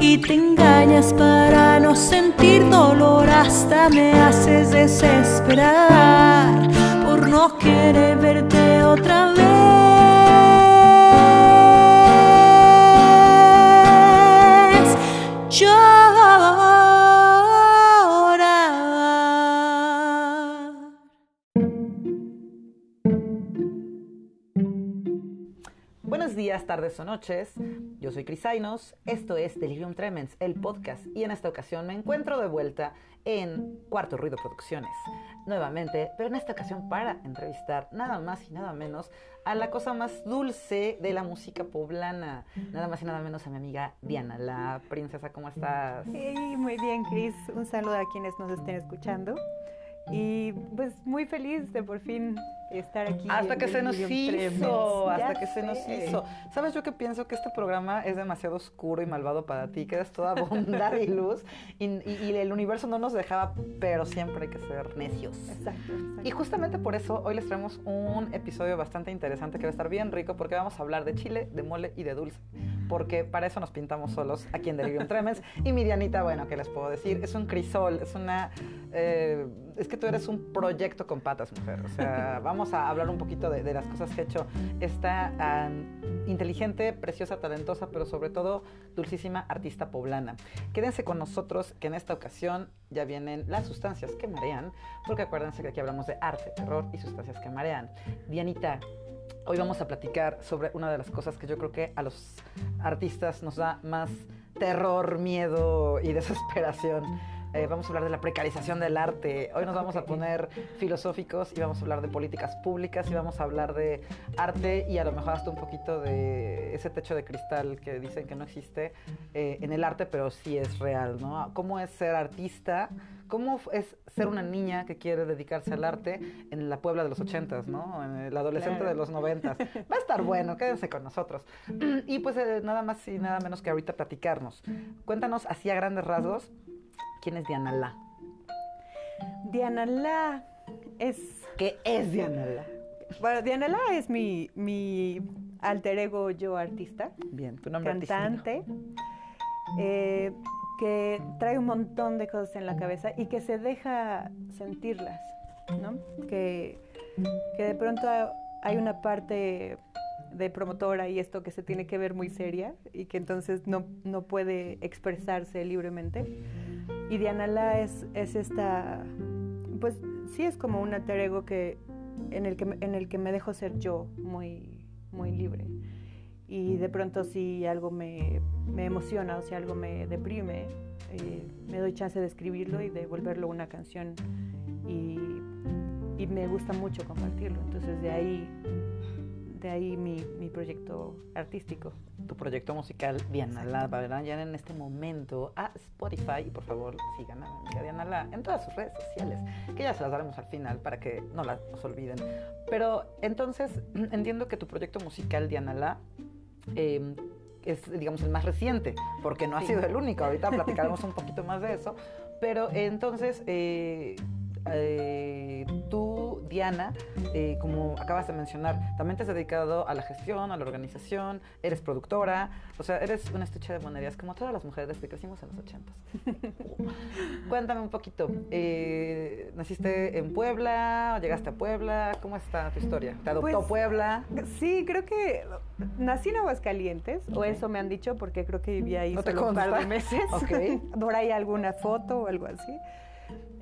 y te engañas para no sentir dolor hasta me haces desesperar por no querer verte otra vez. Tardes o noches. Yo soy Crisainos. Esto es Delirium Tremens, el podcast. Y en esta ocasión me encuentro de vuelta en Cuarto Ruido Producciones. Nuevamente, pero en esta ocasión para entrevistar nada más y nada menos a la cosa más dulce de la música poblana. Nada más y nada menos a mi amiga Diana, la princesa. ¿Cómo estás? Hey, muy bien, Cris. Un saludo a quienes nos estén escuchando. Y pues muy feliz de por fin estar aquí. Hasta que se nos hizo, hasta que se nos hizo. ¿Sabes yo que pienso que este programa es demasiado oscuro y malvado para ti? Que eres toda bondad y luz y, y- y el universo no nos dejaba, pero siempre hay que ser necios. Exacto, exacto. Y justamente por eso hoy les traemos un episodio bastante interesante que va a estar bien rico porque vamos a hablar de chile, de mole y de dulce. Porque para eso nos pintamos solos aquí en Delirium Tremens. Y mi Dianita, bueno, ¿qué les puedo decir? Es un crisol, es una... eh, es que tú eres un proyecto con patas, mujer. O sea, vamos a hablar un poquito de, las cosas que ha hecho esta inteligente, preciosa, talentosa, pero sobre todo dulcísima artista poblana. Quédense con nosotros que en esta ocasión ya vienen las sustancias que marean, porque acuérdense que aquí hablamos de arte, terror y sustancias que marean. Dianita, hoy vamos a platicar sobre una de las cosas que yo creo que a los artistas nos da más terror, miedo y desesperación. Eh, vamos a hablar de la precarización del arte. Hoy nos vamos a Ok. poner filosóficos y vamos a hablar de políticas públicas y vamos a hablar de arte y a lo mejor hasta un poquito de ese techo de cristal que dicen que no existe eh, en el arte, pero sí es real, ¿no? ¿Cómo es ser artista? ¿Cómo es ser una niña que quiere dedicarse al arte en la Puebla de los ochentas, ¿no? En el adolescente Claro. de los noventas. Va a estar bueno, quédense con nosotros. Y pues eh, nada más y nada menos que ahorita platicarnos. Cuéntanos así a grandes rasgos, ¿quién es Diana La? Diana La es. ¿Qué es Diana La? Bueno, Diana La es mi, mi alter ego yo artista, Bien, tu nombre artístico. cantante, eh, que trae un montón de cosas en la cabeza y que se deja sentirlas, ¿no? Que, que de pronto hay una parte de promotora y esto que se tiene que ver muy seria y que entonces no, no puede expresarse libremente. Y Diana La es, es esta, pues sí es como un alter ego que, en, el que, en el que me dejo ser yo muy, muy libre. Y de pronto si algo me, me emociona o si algo me deprime, eh, me doy chance de escribirlo y de volverlo una canción. Y, y me gusta mucho compartirlo. Entonces de ahí, de ahí mi, mi proyecto artístico. Tu proyecto musical Diana La, ¿verdad? Ya en este momento a Spotify y por favor sigan a mi amiga Diana La en todas sus redes sociales, que ya se las daremos al final para que no las nos olviden. Pero entonces entiendo que tu proyecto musical Diana La eh, es, digamos, el más reciente, porque no ha Sí. sido el único. Ahorita platicaremos un poquito más de eso. Pero entonces, eh, eh, tú, Diana, eh, como acabas de mencionar, también te has dedicado a la gestión, a la organización, eres productora, o sea, eres una estuche de monerías como todas las mujeres que crecimos en los ochentas. Cuéntame un poquito, eh, ¿naciste en Puebla? ¿Llegaste a Puebla? ¿Cómo está tu historia? ¿Te adoptó Pues, Puebla? Sí, creo que nací en Aguascalientes, o eso me han dicho, porque creo que viví ahí ¿No solo un par de meses. Ok. Por ahí alguna foto o algo así.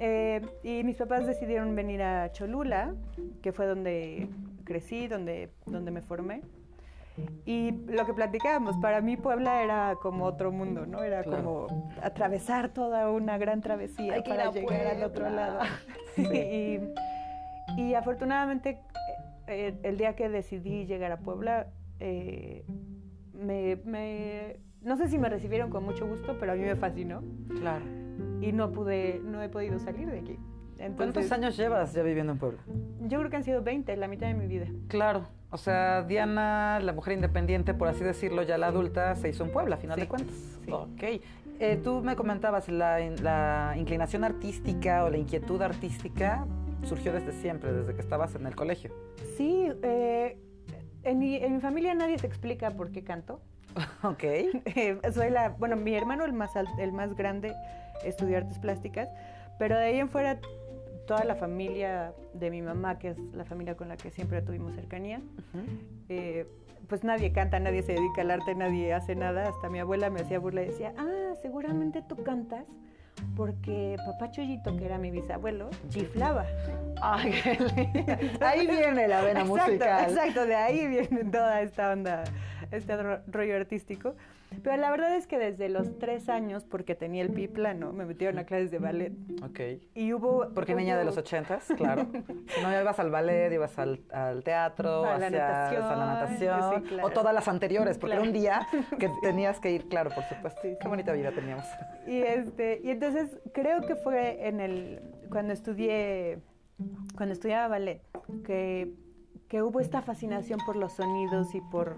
Eh, y mis papás decidieron venir a Cholula, que fue donde crecí, donde, donde me formé. Y lo que platicábamos, para mí Puebla era como otro mundo, ¿no? Era Claro. como atravesar toda una gran travesía Hay que ir para llegar al otro lado. Sí. y, y afortunadamente eh, el día que decidí llegar a Puebla, eh, me, me- no sé si me recibieron con mucho gusto, pero a mí me fascinó Claro. y no pude, no he podido salir de aquí. ¿Cuántos años llevas ya viviendo en Puebla? Yo creo que han sido 20, la mitad de mi vida. Claro, o sea, Diana, la mujer independiente, por así decirlo, ya la adulta, se hizo en Puebla, a final Sí, de cuentas. sí. Ok. Eh, tú me comentabas, la, la inclinación artística o la inquietud artística surgió desde siempre, desde que estabas en el colegio. Sí, eh, en, mi, en mi familia nadie te explica por qué canto. Ok. Eh, soy la, bueno, mi hermano el más, al- el más grande estudió artes plásticas, pero de ahí en fuera toda la familia de mi mamá, que es la familia con la que siempre tuvimos cercanía, eh, pues nadie canta, nadie se dedica al arte, nadie hace nada. Hasta mi abuela me hacía burla y decía, ah, seguramente tú cantas porque papá Chollito, que era mi bisabuelo, chiflaba. Ay, qué lindo. Ahí viene la vena exacto, musical. Exacto, de ahí viene toda esta onda, este ro- rollo artístico. Pero la verdad es que desde los tres años, porque tenía el pie plano, me metieron a clases de ballet. Ok. Y hubo... Porque niña de hubo- los ochentas, claro. Si no ibas al ballet, ibas al, al teatro, A la hacías natación, a la natación, sí, claro. o todas las anteriores, porque Claro. era un día que tenías que ir, claro, por supuesto. Sí, sí. Qué bonita vida teníamos. Y, este, y entonces creo que fue en el, cuando estudié, cuando estudiaba ballet, que, que hubo esta fascinación por los sonidos y por,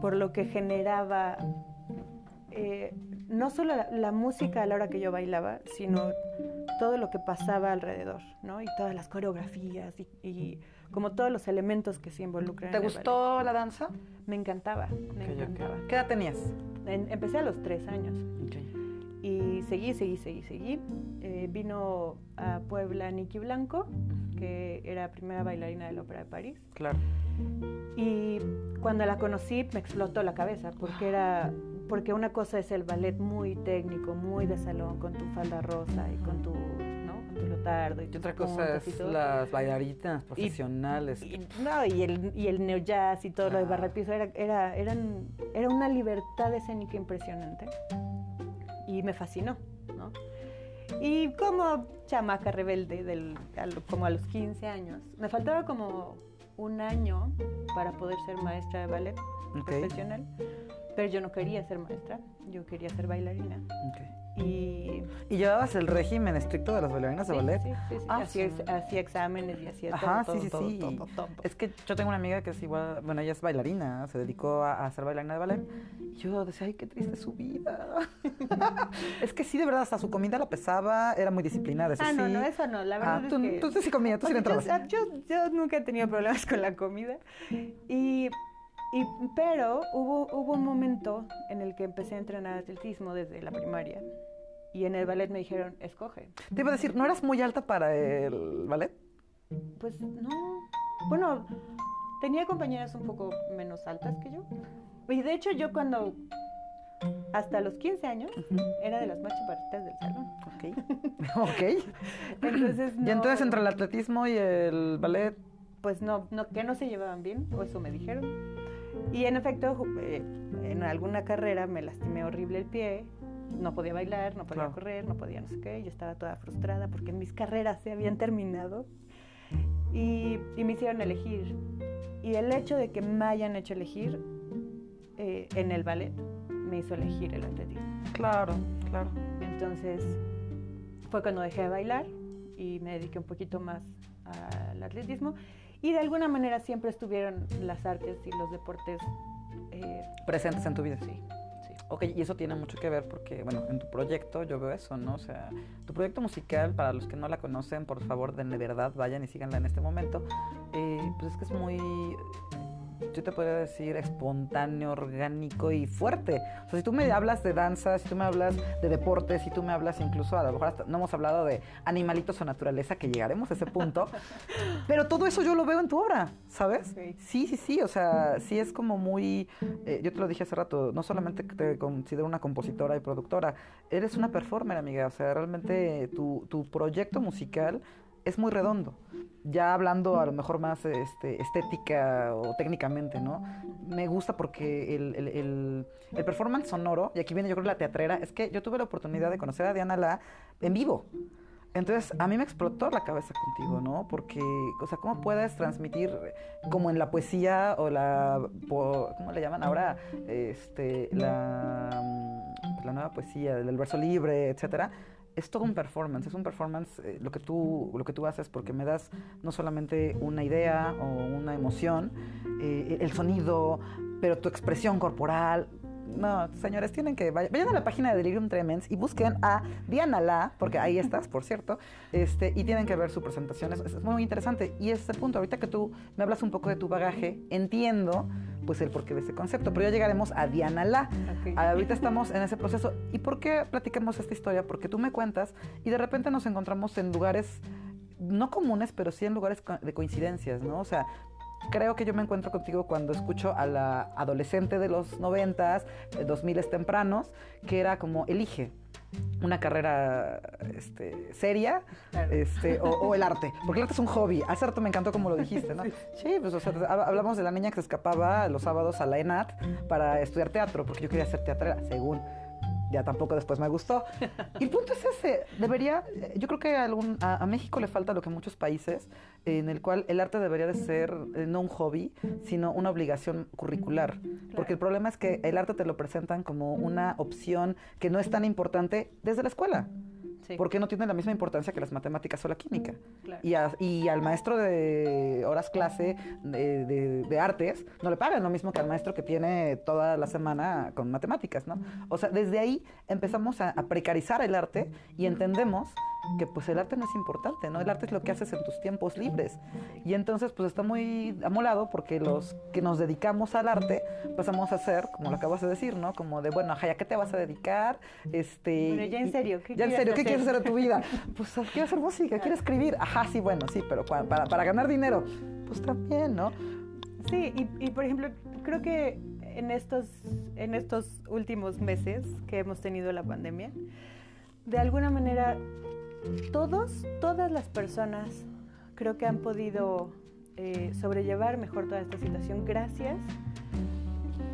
por lo que generaba eh, no solo la, la música a la hora que yo bailaba, sino todo lo que pasaba alrededor, ¿no? Y todas las coreografías y, y como todos los elementos que se involucran. ¿Te en el ballet. gustó la danza? Me encantaba, me encantaba. ¿Qué edad tenías? En- empecé a los tres años. Y seguí, seguí, seguí, seguí. Eh, vino a Puebla Nikki Blanco, que era primera bailarina de la Ópera de París. Claro. Y cuando la conocí me explotó la cabeza, porque era porque una cosa es el ballet muy técnico, muy de salón, con tu falda rosa y con tu, ¿no? con tu leotardo y Y otra cosa y es las bailarinas profesionales. Y, no, y el, y el neo jazz y todo lo de Ah. barra piso era, era, eran, era una libertad escénica impresionante. Y me fascinó, ¿no? Y como chamaca rebelde, del, como a los 15 años, me faltaba como un año para poder ser maestra de ballet profesional, pero yo no quería ser maestra, yo quería ser bailarina. Ok. Y ¿Y llevabas el régimen estricto de las bailarinas de sí, ballet? sí, sí, sí, Ah, hacía, sí. hacía exámenes y hacía Ajá, todo, sí, sí, todo, sí. todo, todo, todo. Es que yo tengo una amiga que es igual, bueno, ella es bailarina, se dedicó a, a ser bailarina de ballet. Y yo decía, ay, qué triste su vida. es que sí, de verdad, hasta su comida la pesaba, era muy disciplinada, eso Ah, sí. no, no, eso no, la verdad Ah, es tú, que... tú sí comías, tú sí le sea, yo, entrabas. yo, yo nunca he tenido problemas con la comida. Y, y- pero hubo, hubo un momento en el que empecé a entrenar atletismo desde la primaria. Y en el ballet me dijeron, escoge. Te iba a decir, ¿no eras muy alta para el ballet? Pues no. Bueno, tenía compañeras un poco menos altas que yo. Y de hecho yo cuando, hasta los 15 años, era de las más chaparritas del salón. Ok. ok. Entonces, Y entonces no- entre el atletismo y el ballet, pues no, no, que no se llevaban bien, o eso me dijeron. Y en efecto, eh, en alguna carrera me lastimé horrible el pie, no podía bailar, no podía Claro. correr, no podía no sé qué, yo estaba toda frustrada porque mis carreras se habían terminado y, y me hicieron elegir. Y el hecho de que me hayan hecho elegir eh, en el ballet me hizo elegir el atletismo. claro, claro. Entonces fue cuando dejé de bailar y me dediqué un poquito más al atletismo. Y de alguna manera siempre estuvieron las artes y los deportes. eh, Presentes en tu vida. sí, sí. Ok, y eso tiene mucho que ver porque, bueno, en tu proyecto yo veo eso, ¿no? O sea, tu proyecto musical, para los que no la conocen, por favor, denle verdad, vayan y síganla en este momento. Eh, pues es que es muy, yo te podría decir, espontáneo, orgánico y fuerte. O sea, si tú me hablas de danza, si tú me hablas de deportes, si tú me hablas incluso, a lo mejor hasta, no hemos hablado de animalitos o naturaleza, que llegaremos a ese punto, pero todo eso yo lo veo en tu obra, ¿sabes? Sí, sí, sí, o sea, sí es como muy, eh, yo te lo dije hace rato, no solamente te considero una compositora y productora, eres una performer, amiga, o sea, realmente tu, tu proyecto musical es muy redondo. Ya hablando a lo mejor más este, estética o técnicamente, ¿no? Me gusta porque el, el- el- performance sonoro, y aquí viene yo creo la teatrera, es que yo tuve la oportunidad de conocer a Diana La en vivo. Entonces, a mí me explotó la cabeza contigo, ¿no? Porque, o sea, ¿cómo puedes transmitir, como en la poesía o la, ¿cómo le llaman ahora? Este, la, mm, la nueva poesía, el verso libre, etcétera. Es todo un performance, es un performance eh, lo que tú lo que tú haces porque me das no solamente una idea o una emoción, eh, el sonido, pero tu expresión corporal, no, señores, tienen que vay- vayan a la página de Delirium Tremens y busquen a Diana La, porque ahí estás, por cierto, este, y tienen que ver su presentación. Es, es muy interesante. Y ese punto, ahorita que tú me hablas un poco de tu bagaje, entiendo pues el porqué de ese concepto. Pero ya llegaremos a Diana La. Ahorita estamos en ese proceso. ¿Y por qué platicamos esta historia? Porque tú me cuentas y de repente nos encontramos en lugares no comunes, pero sí en lugares de coincidencias, ¿no? O sea, creo que yo me encuentro contigo cuando escucho a la adolescente de los noventas, dos miles tempranos, que era como elige una carrera este, seria Claro. este, o, o el arte, porque el arte es un hobby. Hace rato me encantó como lo dijiste, ¿no? Sí, pues o sea, hab- hablamos de la niña que se escapaba los sábados a la ENAT para estudiar teatro, porque yo quería ser teatrera, según. Ya tampoco después me gustó. Y el punto es ese, debería, eh, yo creo que a, algún- a, a México le falta lo que muchos países, en el cual el arte debería de ser eh, no un hobby, sino una obligación curricular. Porque el problema es que el arte te lo presentan como una opción que no es tan importante desde la escuela. Sí, Porque no tiene la misma importancia que las matemáticas o la química. claro. Y, a- y al maestro de horas clase de, de- de artes no le pagan lo mismo que al maestro que tiene toda la semana con matemáticas, ¿no? O sea, desde ahí empezamos a, a precarizar el arte y entendemos que pues el arte no es importante, ¿no? El arte es lo que haces en tus tiempos libres. Y entonces pues está muy amolado porque los que nos dedicamos al arte pasamos a ser, como lo acabas de decir, ¿no? Como de, bueno, ajá, ¿a qué te vas a dedicar? Este, Bueno, ya en serio, ¿qué ya en serio, ¿qué hacer? quieres hacer de tu vida? Pues quiero hacer música, quiero escribir. Ajá, sí, bueno, sí, pero pa- para, para ganar dinero, pues también, ¿no? Sí, y, y, por ejemplo, creo que en estos, en estos últimos meses que hemos tenido la pandemia, de alguna manera todos, todas las personas creo que han podido eh, sobrellevar mejor toda esta situación gracias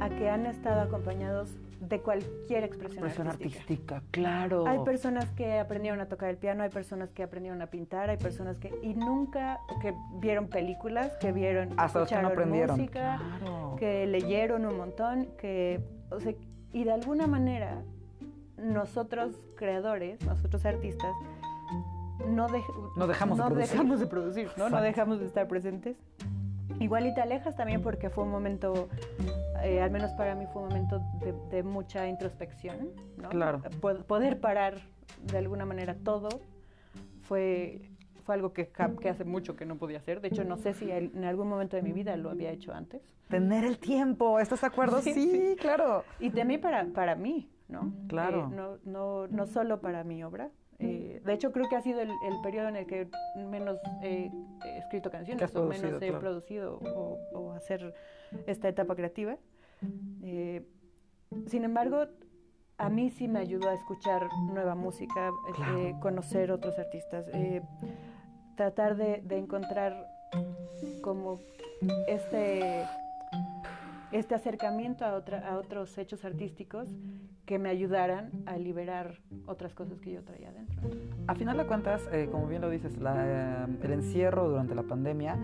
a que han estado acompañados de cualquier expresión, Expresión artística. artística, claro. Hay personas que aprendieron a tocar el piano, hay personas que aprendieron a pintar, hay personas que y nunca que vieron películas, que vieron Hasta los que no escucharon aprendieron. música, Claro. que leyeron un montón, que o sea, y de alguna manera nosotros creadores, nosotros artistas no, dej- No dejamos de no producir. dejamos de producir, ¿no? No dejamos de estar presentes. Igual y te alejas también porque fue un momento, eh, al menos para mí fue un momento de, de mucha introspección, ¿no? Claro. Po- Poder parar de alguna manera todo fue, fue algo que, hace mucho que no podía hacer. De hecho, no sé si en algún momento de mi vida lo había hecho antes. Tener el tiempo, ¿estás de acuerdo? Sí, Sí, claro. Y también para, para mí, ¿no? Claro. Eh, no, no, no solo para mi obra. Eh, de hecho, creo que ha sido el, el periodo en el que menos he escrito canciones o menos he claro. producido o, o hacer esta etapa creativa. Eh, sin embargo, a mí sí me ayudó a escuchar nueva música, eh, Claro. eh, conocer otros artistas, tratar de, de encontrar como este este acercamiento a, otra, a otros hechos artísticos que me ayudaran a liberar otras cosas que yo traía adentro. A final de cuentas, eh, como bien lo dices, la, eh, el encierro durante la pandemia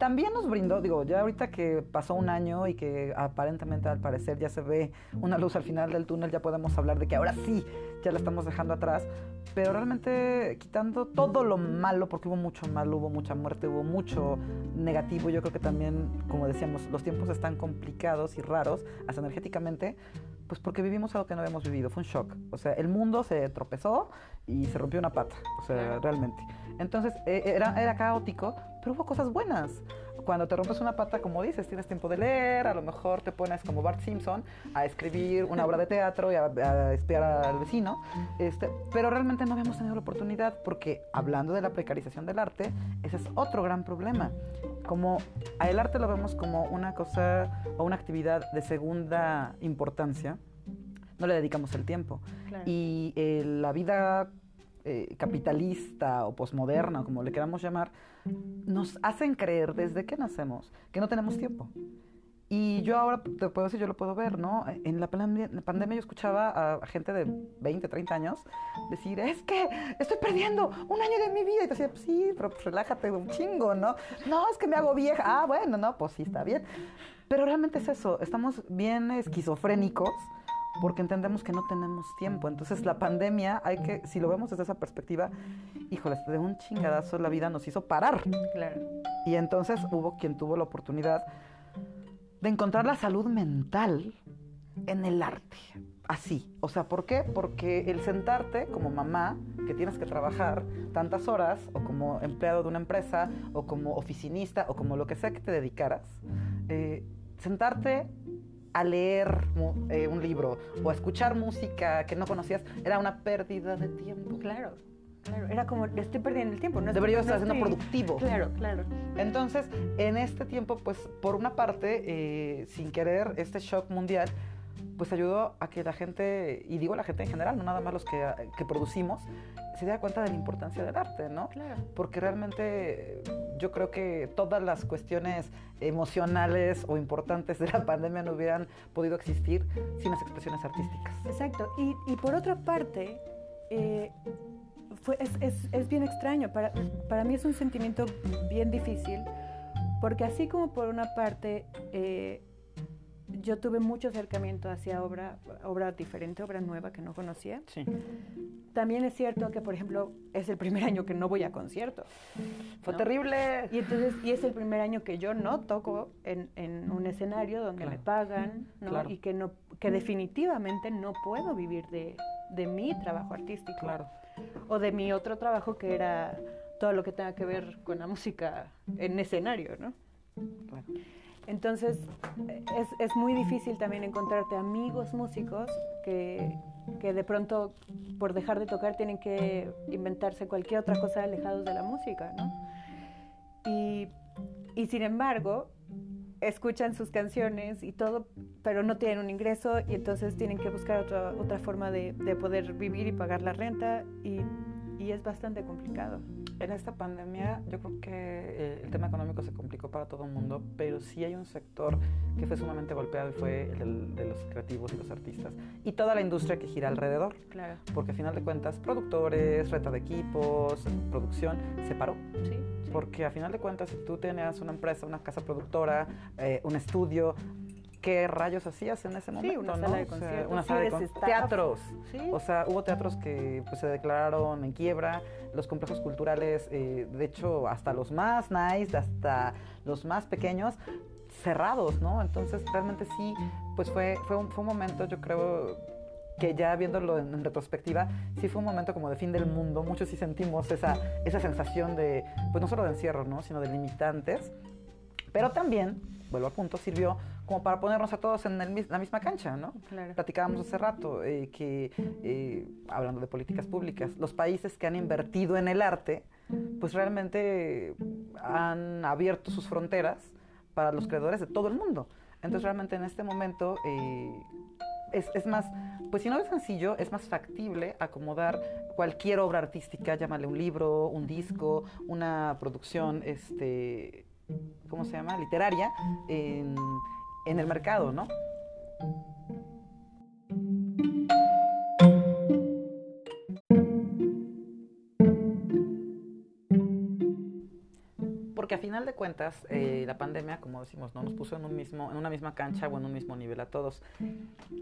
también nos brindó, digo, ya ahorita que pasó un año y que aparentemente al parecer ya se ve una luz al final del túnel, ya podemos hablar de que ahora sí, ya la estamos dejando atrás, pero realmente quitando todo lo malo, porque hubo mucho malo, hubo mucha muerte, hubo mucho negativo, yo creo que también, como decíamos, los tiempos están complicados y raros, hasta energéticamente, pues porque vivimos algo que no habíamos vivido, fue un shock. O sea, el mundo se tropezó y se rompió una pata, o sea, realmente. Entonces, eh, era, era caótico, pero hubo cosas buenas. Cuando te rompes una pata, como dices, tienes tiempo de leer, a lo mejor te pones como Bart Simpson a escribir una obra de teatro y a, a espiar al vecino, este, pero realmente no habíamos tenido la oportunidad porque hablando de la precarización del arte, ese es otro gran problema. Como el arte lo vemos como una cosa o una actividad de segunda importancia, no le dedicamos el tiempo. Claro. Y eh, la vida eh, capitalista o posmoderna, como le queramos llamar, nos hacen creer desde que nacemos que no tenemos tiempo. Y yo ahora te puedo decir, yo lo puedo ver, ¿no? En la la pandemia yo escuchaba a, a gente de 20, 30 años decir, es que estoy perdiendo un año de mi vida. Y te decía, "Pues sí, pero pues relájate un chingo, ¿no? No, es que me hago vieja. Ah, bueno, no, pues sí, está bien. Pero realmente es eso, estamos bien esquizofrénicos porque entendemos que no tenemos tiempo. Entonces la pandemia, hay que, si lo vemos desde esa perspectiva, híjoles, de un chingadazo la vida nos hizo parar. Claro. Y entonces hubo quien tuvo la oportunidad de encontrar la salud mental en el arte. Así. O sea, ¿por qué? Porque el sentarte como mamá, que tienes que trabajar tantas horas, o como empleado de una empresa, o como oficinista, o como lo que sea que te dedicaras, eh, sentarte a leer eh, un libro o a escuchar música que no conocías era una pérdida de tiempo. Claro, claro. Era como, estoy perdiendo el tiempo. No Debería estar siendo productivo. Claro, claro. Entonces, en este tiempo, pues, por una parte, eh, sin querer, este shock mundial pues ayudó a que la gente, y digo la gente en general, no nada más los que, que producimos, se diera cuenta de la importancia del arte, ¿no? Claro. Porque realmente yo creo que todas las cuestiones emocionales o importantes de la pandemia no hubieran podido existir sin las expresiones artísticas. Exacto. Y, y por otra parte, eh, fue, es, es, es, bien extraño. Para, para mí es un sentimiento bien difícil, porque así como por una parte... Eh, yo tuve mucho acercamiento hacia obra, obra diferente, obra nueva que no conocía. Sí. También es cierto que, por ejemplo, es el primer año que no voy a conciertos. Fue terrible. Y entonces, y es el primer año que yo no toco en, en un escenario donde claro. me pagan, ¿no? Claro. Y que no, que definitivamente no puedo vivir de, de mi trabajo artístico. Claro. O de mi otro trabajo que era todo lo que tenga que ver con la música en escenario, ¿no? Claro. Entonces, es, es, muy difícil también encontrarte amigos músicos que, que, de pronto, por dejar de tocar, tienen que inventarse cualquier otra cosa alejados de la música, ¿no? Y, y sin embargo, escuchan sus canciones y todo, pero no tienen un ingreso y entonces tienen que buscar otra, otra forma de, de poder vivir y pagar la renta y, y es bastante complicado en esta pandemia yo creo que eh, el tema económico se complicó para todo el mundo, pero sí hay un sector que fue sumamente golpeado y fue el de los creativos y los artistas y toda la industria que gira alrededor. Claro. Porque a final de cuentas, productores, renta de equipos, producción, se paró. Sí. Porque a final de cuentas, si tú tenías una empresa, una casa productora, eh, un estudio, ¿qué rayos hacías en ese momento? Sí, una ¿no? sala de conciertos. O sea, una sala de conciertos. Teatros. Sí. O sea, hubo teatros que pues, se declararon en quiebra, los complejos culturales, eh, de hecho, hasta los más nice, hasta los más pequeños, cerrados, ¿no? Entonces, realmente sí, pues fue, fue, un, fue un momento, yo creo, que ya viéndolo en, en, retrospectiva, sí fue un momento como de fin del mundo. Muchos sí sentimos esa, esa sensación de, pues no solo de encierro, ¿no? Sino de limitantes. Pero también, vuelvo a punto, sirvió como para ponernos a todos en el, la misma cancha, ¿no? Claro. Platicábamos hace rato eh, que, eh, hablando de políticas públicas, los países que han invertido en el arte, pues realmente han abierto sus fronteras para los creadores de todo el mundo. Entonces realmente en este momento eh, es, es, más, pues si no es sencillo, es más factible acomodar cualquier obra artística, llámale un libro, un disco, una producción, este, ¿cómo se llama? Literaria, en, en el mercado, ¿no? Porque a final de cuentas, eh, la pandemia, como decimos, ¿no? nos puso en, un mismo, en una misma cancha o en un mismo nivel a todos.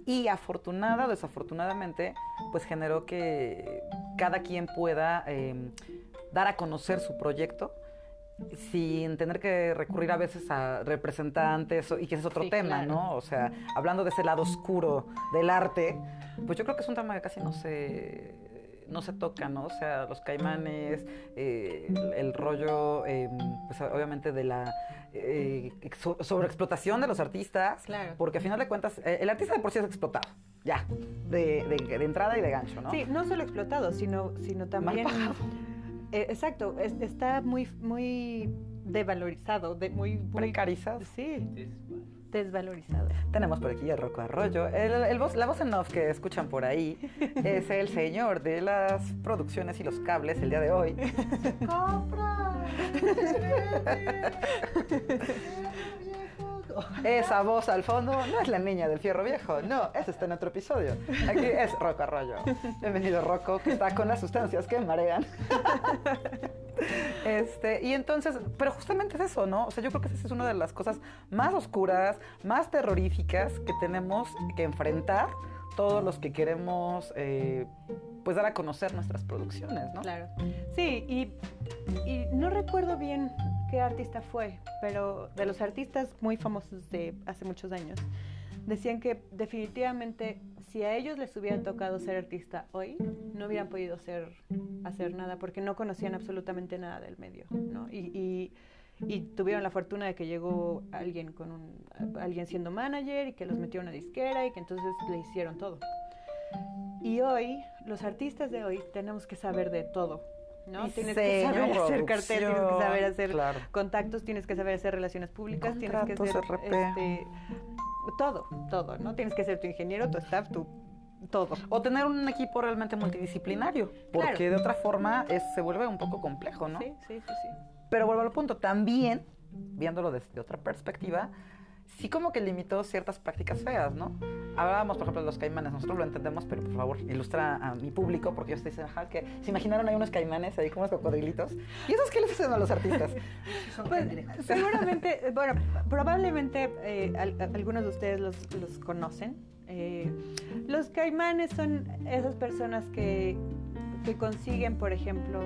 Y afortunada o desafortunadamente, pues generó que cada quien pueda eh, dar a conocer su proyecto sin tener que recurrir a veces a representantes y que ese es otro sí, tema, claro. ¿no? O sea, hablando de ese lado oscuro del arte, pues yo creo que es un tema que casi no se no se toca, ¿no? O sea, los caimanes, eh, el, el, rollo, eh, pues obviamente de la eh, so, sobreexplotación de los artistas, claro. porque a final de cuentas, el artista de por sí es explotado, ya, de, de, de, entrada y de gancho, ¿no? Sí, no solo explotado, sino, sino también... Eh, exacto, es, está muy, muy devalorizado, de, muy, muy precarizado. Sí, desvalorizado. Tenemos por aquí a Rocco Arroyo. El, el voz, la voz en off que escuchan por ahí es el señor de las producciones y los cables el día de hoy. ¡Compra! Esa voz al fondo no es la niña del fierro viejo, no, ese está en otro episodio. Aquí es Rocco Arroyo. Bienvenido Rocco, que está con las sustancias que marean. Este, y entonces, pero justamente es eso, ¿no? O sea, yo creo que esa es una de las cosas más oscuras, más terroríficas que tenemos que enfrentar todos los que queremos, eh, pues, dar a conocer nuestras producciones, ¿no? Claro. Sí, y, y no recuerdo bien qué artista fue, pero de los artistas muy famosos de hace muchos años, decían que definitivamente si a ellos les hubiera tocado ser artista hoy, no hubieran podido ser, hacer nada porque no conocían absolutamente nada del medio, ¿no? Y, y, tuvieron la fortuna de que llegó alguien con un, alguien siendo manager y que los metió en una disquera y que entonces le hicieron todo. Y hoy, los artistas de hoy, tenemos que saber de todo. ¿No? Tienes que saber hacer cartel, tienes que saber hacer Claro. contactos, tienes que saber hacer relaciones públicas, tienes que RP. este, todo, todo, ¿no? Tienes que ser tu ingeniero, tu staff, tu todo. O tener un equipo realmente multidisciplinario, porque Claro. de otra forma es, se vuelve un poco complejo, ¿no? Sí, sí, sí, sí. Pero vuelvo al punto, también, viéndolo desde otra perspectiva, sí como que limitó ciertas prácticas feas, ¿no? Hablábamos, por ejemplo, de los caimanes, nosotros lo entendemos, pero por favor, ilustra a mi público, porque ellos te dicen, ajá, que se imaginaron ahí unos caimanes, ahí como unos cocodrilitos, ¿y esos qué les hacen a los artistas? Pues, seguramente, eh, bueno, probablemente eh, al- algunos de ustedes los, los conocen. Eh, los caimanes son esas personas que, que consiguen, por ejemplo,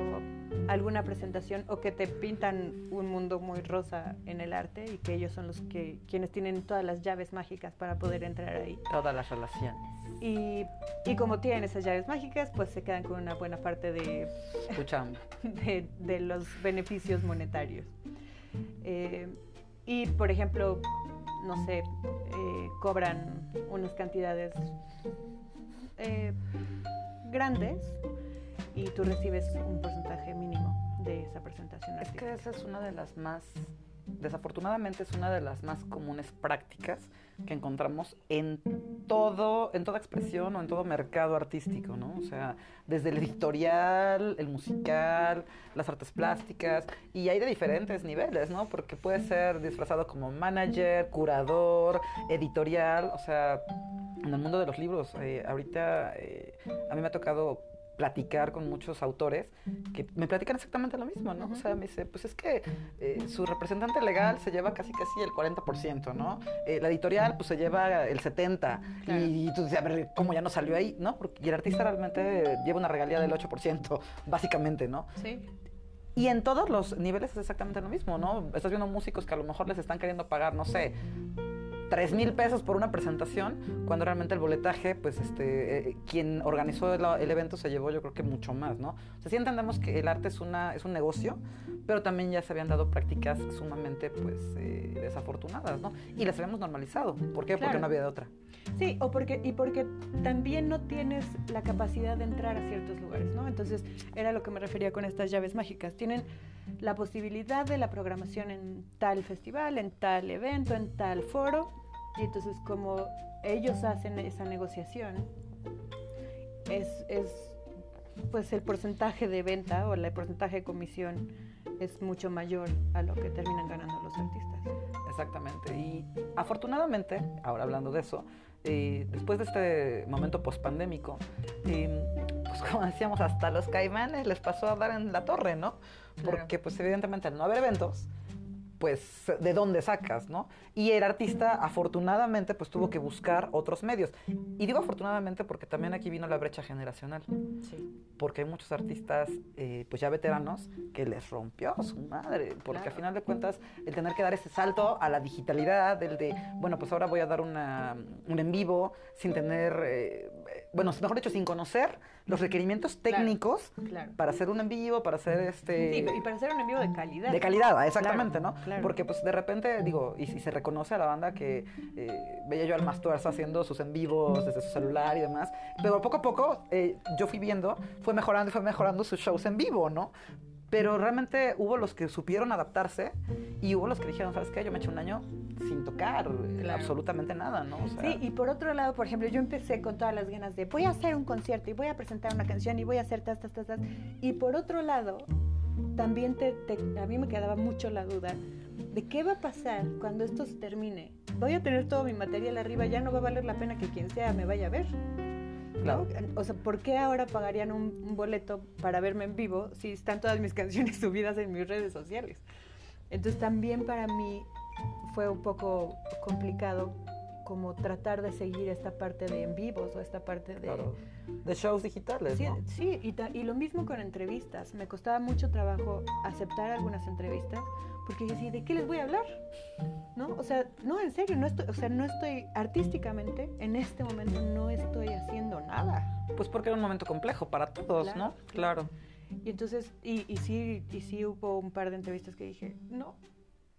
alguna presentación o que te pintan un mundo muy rosa en el arte y que ellos son los que quienes tienen todas las llaves mágicas para poder entrar ahí. Todas las relaciones. Y, y como tienen esas llaves mágicas, pues se quedan con una buena parte de, de, de los beneficios monetarios. Eh, y, por ejemplo, no sé, eh, cobran unas cantidades eh, grandes y tú recibes un porcentaje mínimo de esa presentación Es que esa es una de las más, desafortunadamente es una de las más comunes prácticas que encontramos en todo, en toda expresión o en todo mercado artístico, ¿no? O sea, desde el editorial, el musical, las artes plásticas, y hay de diferentes niveles, ¿no? Porque puede ser disfrazado como manager, curador, editorial, o sea, en el mundo de los libros, eh, ahorita eh, a mí me ha tocado platicar con muchos autores que me platican exactamente lo mismo, ¿no? O sea, me dice, pues es que eh, su representante legal se lleva casi casi el 40%, ¿no? Eh, la editorial pues se lleva el 70%. Claro. Y, y tú dices, a ver, ¿cómo ya no salió ahí? ¿No? Porque, y el artista realmente lleva una regalía del 8%, básicamente, ¿no? Sí, Y en todos los niveles es exactamente lo mismo, ¿no? Estás viendo músicos que a lo mejor les están queriendo pagar, no sé, 3 mil pesos por una presentación, cuando realmente el boletaje, pues este, eh, quien organizó el, el evento se llevó yo creo que mucho más, ¿no? O sea, sí entendemos que el arte es, una, es un negocio, pero también ya se habían dado prácticas sumamente, pues, eh, desafortunadas, ¿no? Y las habíamos normalizado. ¿Por qué? Porque no había de otra. Sí, o porque, y porque también no tienes la capacidad de entrar a ciertos lugares, ¿no? Entonces, era lo que me refería con estas llaves mágicas. Tienen la posibilidad de la programación en tal festival, en tal evento, en tal foro, entonces como ellos hacen esa negociación, es, es pues el porcentaje de venta o el porcentaje de comisión es mucho mayor a lo que terminan ganando los artistas. Exactamente. Y afortunadamente, ahora hablando de eso, eh, después de este momento pospandémico, eh, pues como decíamos, hasta los caimanes les pasó a dar en la torre, ¿no? Claro. Porque pues evidentemente al no haber eventos, pues de dónde sacas, ¿no? Y el artista afortunadamente pues tuvo que buscar otros medios. Y digo afortunadamente porque también aquí vino la brecha generacional Sí. porque hay muchos artistas, eh, pues ya veteranos, que les rompió su madre, porque Claro. a final de cuentas el tener que dar ese salto a la digitalidad, el de, bueno, pues ahora voy a dar una, un en vivo sin tener, eh, bueno, mejor dicho, sin conocer los requerimientos técnicos Claro. para hacer un en vivo, para hacer este... Sí, y para hacer un envío de calidad. De calidad, exactamente, Claro, ¿no? Porque pues de repente, digo, y se reconoce a la banda que eh, veía yo al Mastuerza haciendo sus en vivos desde su celular y demás, pero poco a poco eh, yo fui viendo, fue mejorando y fue mejorando sus shows en vivo, ¿no? Pero realmente hubo los que supieron adaptarse y hubo los que dijeron, ¿sabes qué? Yo me eché un año sin tocar eh, Claro. absolutamente nada, ¿no? O sea, Sí, y por otro lado, por ejemplo, yo empecé con todas las ganas de voy a hacer un concierto y voy a presentar una canción y voy a hacer tas, tas, tas, tas. Y por otro lado, también te, te- a mí me quedaba mucho la duda de qué va a pasar cuando esto se termine. Voy a tener todo mi material arriba, ya no va a valer la pena que quien sea me vaya a ver. ¿No? Claro. O sea, ¿por qué ahora pagarían un, un boleto para verme en vivo si están todas mis canciones subidas en mis redes sociales? Entonces también para mí fue un poco complicado como tratar de seguir esta parte de en vivos o esta parte de... claro, de shows digitales, Sí, ¿no? sí, y, y lo mismo con entrevistas. Me costaba mucho trabajo aceptar algunas entrevistas porque yo decía, ¿de qué les voy a hablar? ¿No? O sea, no, en serio, no estoy, o sea, no estoy artísticamente, en este momento no estoy haciendo nada. Pues porque era un momento complejo para todos, Claro, ¿no? claro. Claro. Y entonces, y, y sí, y sí hubo un par de entrevistas que dije, no,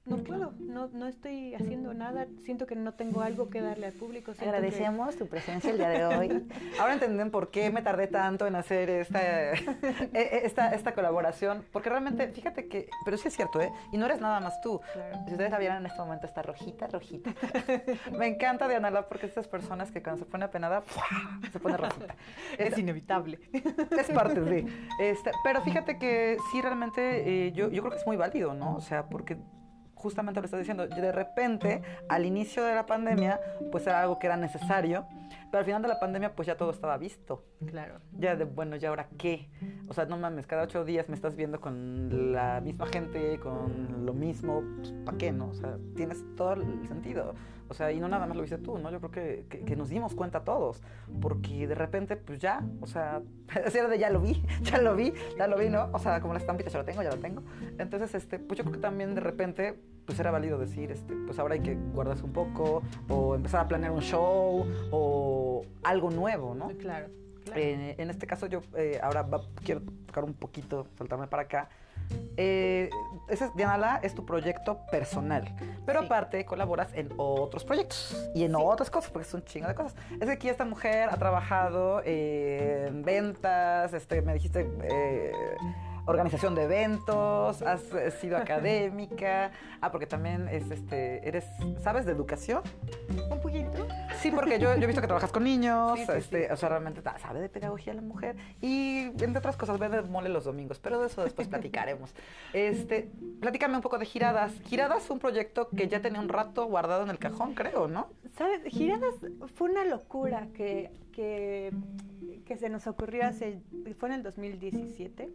no puedo, no, no estoy haciendo nada, siento que no tengo algo que darle al público. que- Agradecemos tu presencia el día de hoy. Ahora entienden por qué me tardé tanto en hacer esta, eh, eh, esta, esta colaboración. Porque realmente, fíjate que, pero sí es cierto, ¿eh? Y no eres nada más tú. Claro. Si ustedes la vieran en este momento, está rojita, rojita. me encanta Diana porque estas personas que cuando se pone apenada, ¡fua! se pone rosita. Es inevitable. es parte de. Este, pero fíjate que sí, realmente eh, yo, yo creo que es muy válido, ¿no? O sea, porque justamente lo estás diciendo, de repente, al inicio de la pandemia, pues era algo que era necesario, pero al final de la pandemia, pues ya todo estaba visto. Claro. Ya de, bueno, ¿y ahora qué? O sea, no mames, cada ocho días me estás viendo con la misma gente, con lo mismo, pues, ¿para qué, no? O sea, tienes todo el sentido. O sea, y no nada más lo viste tú, ¿no? Yo creo que, que, que nos dimos cuenta todos, porque de repente, pues ya, o sea, de ya lo vi, ya lo vi, ya lo vi, ¿no? O sea, como la estampita, ya lo tengo, ya lo tengo. Entonces, este, pues yo creo que también de repente, pues era válido decir, este, pues ahora hay que guardarse un poco, o empezar a planear un show, o algo nuevo, ¿no? Claro. claro. Eh, en este caso yo eh, ahora va- quiero tocar un poquito, saltarme para acá. Eh, ese es, Dianala es tu proyecto personal, pero Sí. aparte colaboras en otros proyectos y en Sí. otras cosas, porque es un chingo de cosas. Es que aquí esta mujer ha trabajado eh, en ventas, este, me dijiste... eh, organización de eventos, has eh, sido académica, ah, porque también es, este, eres, ¿sabes de educación? Un poquito. Sí, porque yo, yo he visto que trabajas con niños, Sí, sí, este, o sea, realmente sabe de pedagogía la mujer y entre otras cosas vende mole los domingos, pero de eso después platicaremos. Este, platícame un poco de Giradas. Giradas fue un proyecto que ya tenía un rato guardado en el cajón, creo, ¿no? ¿Sabes? Giradas fue una locura que, que, que se nos ocurrió hace, fue en el 2017.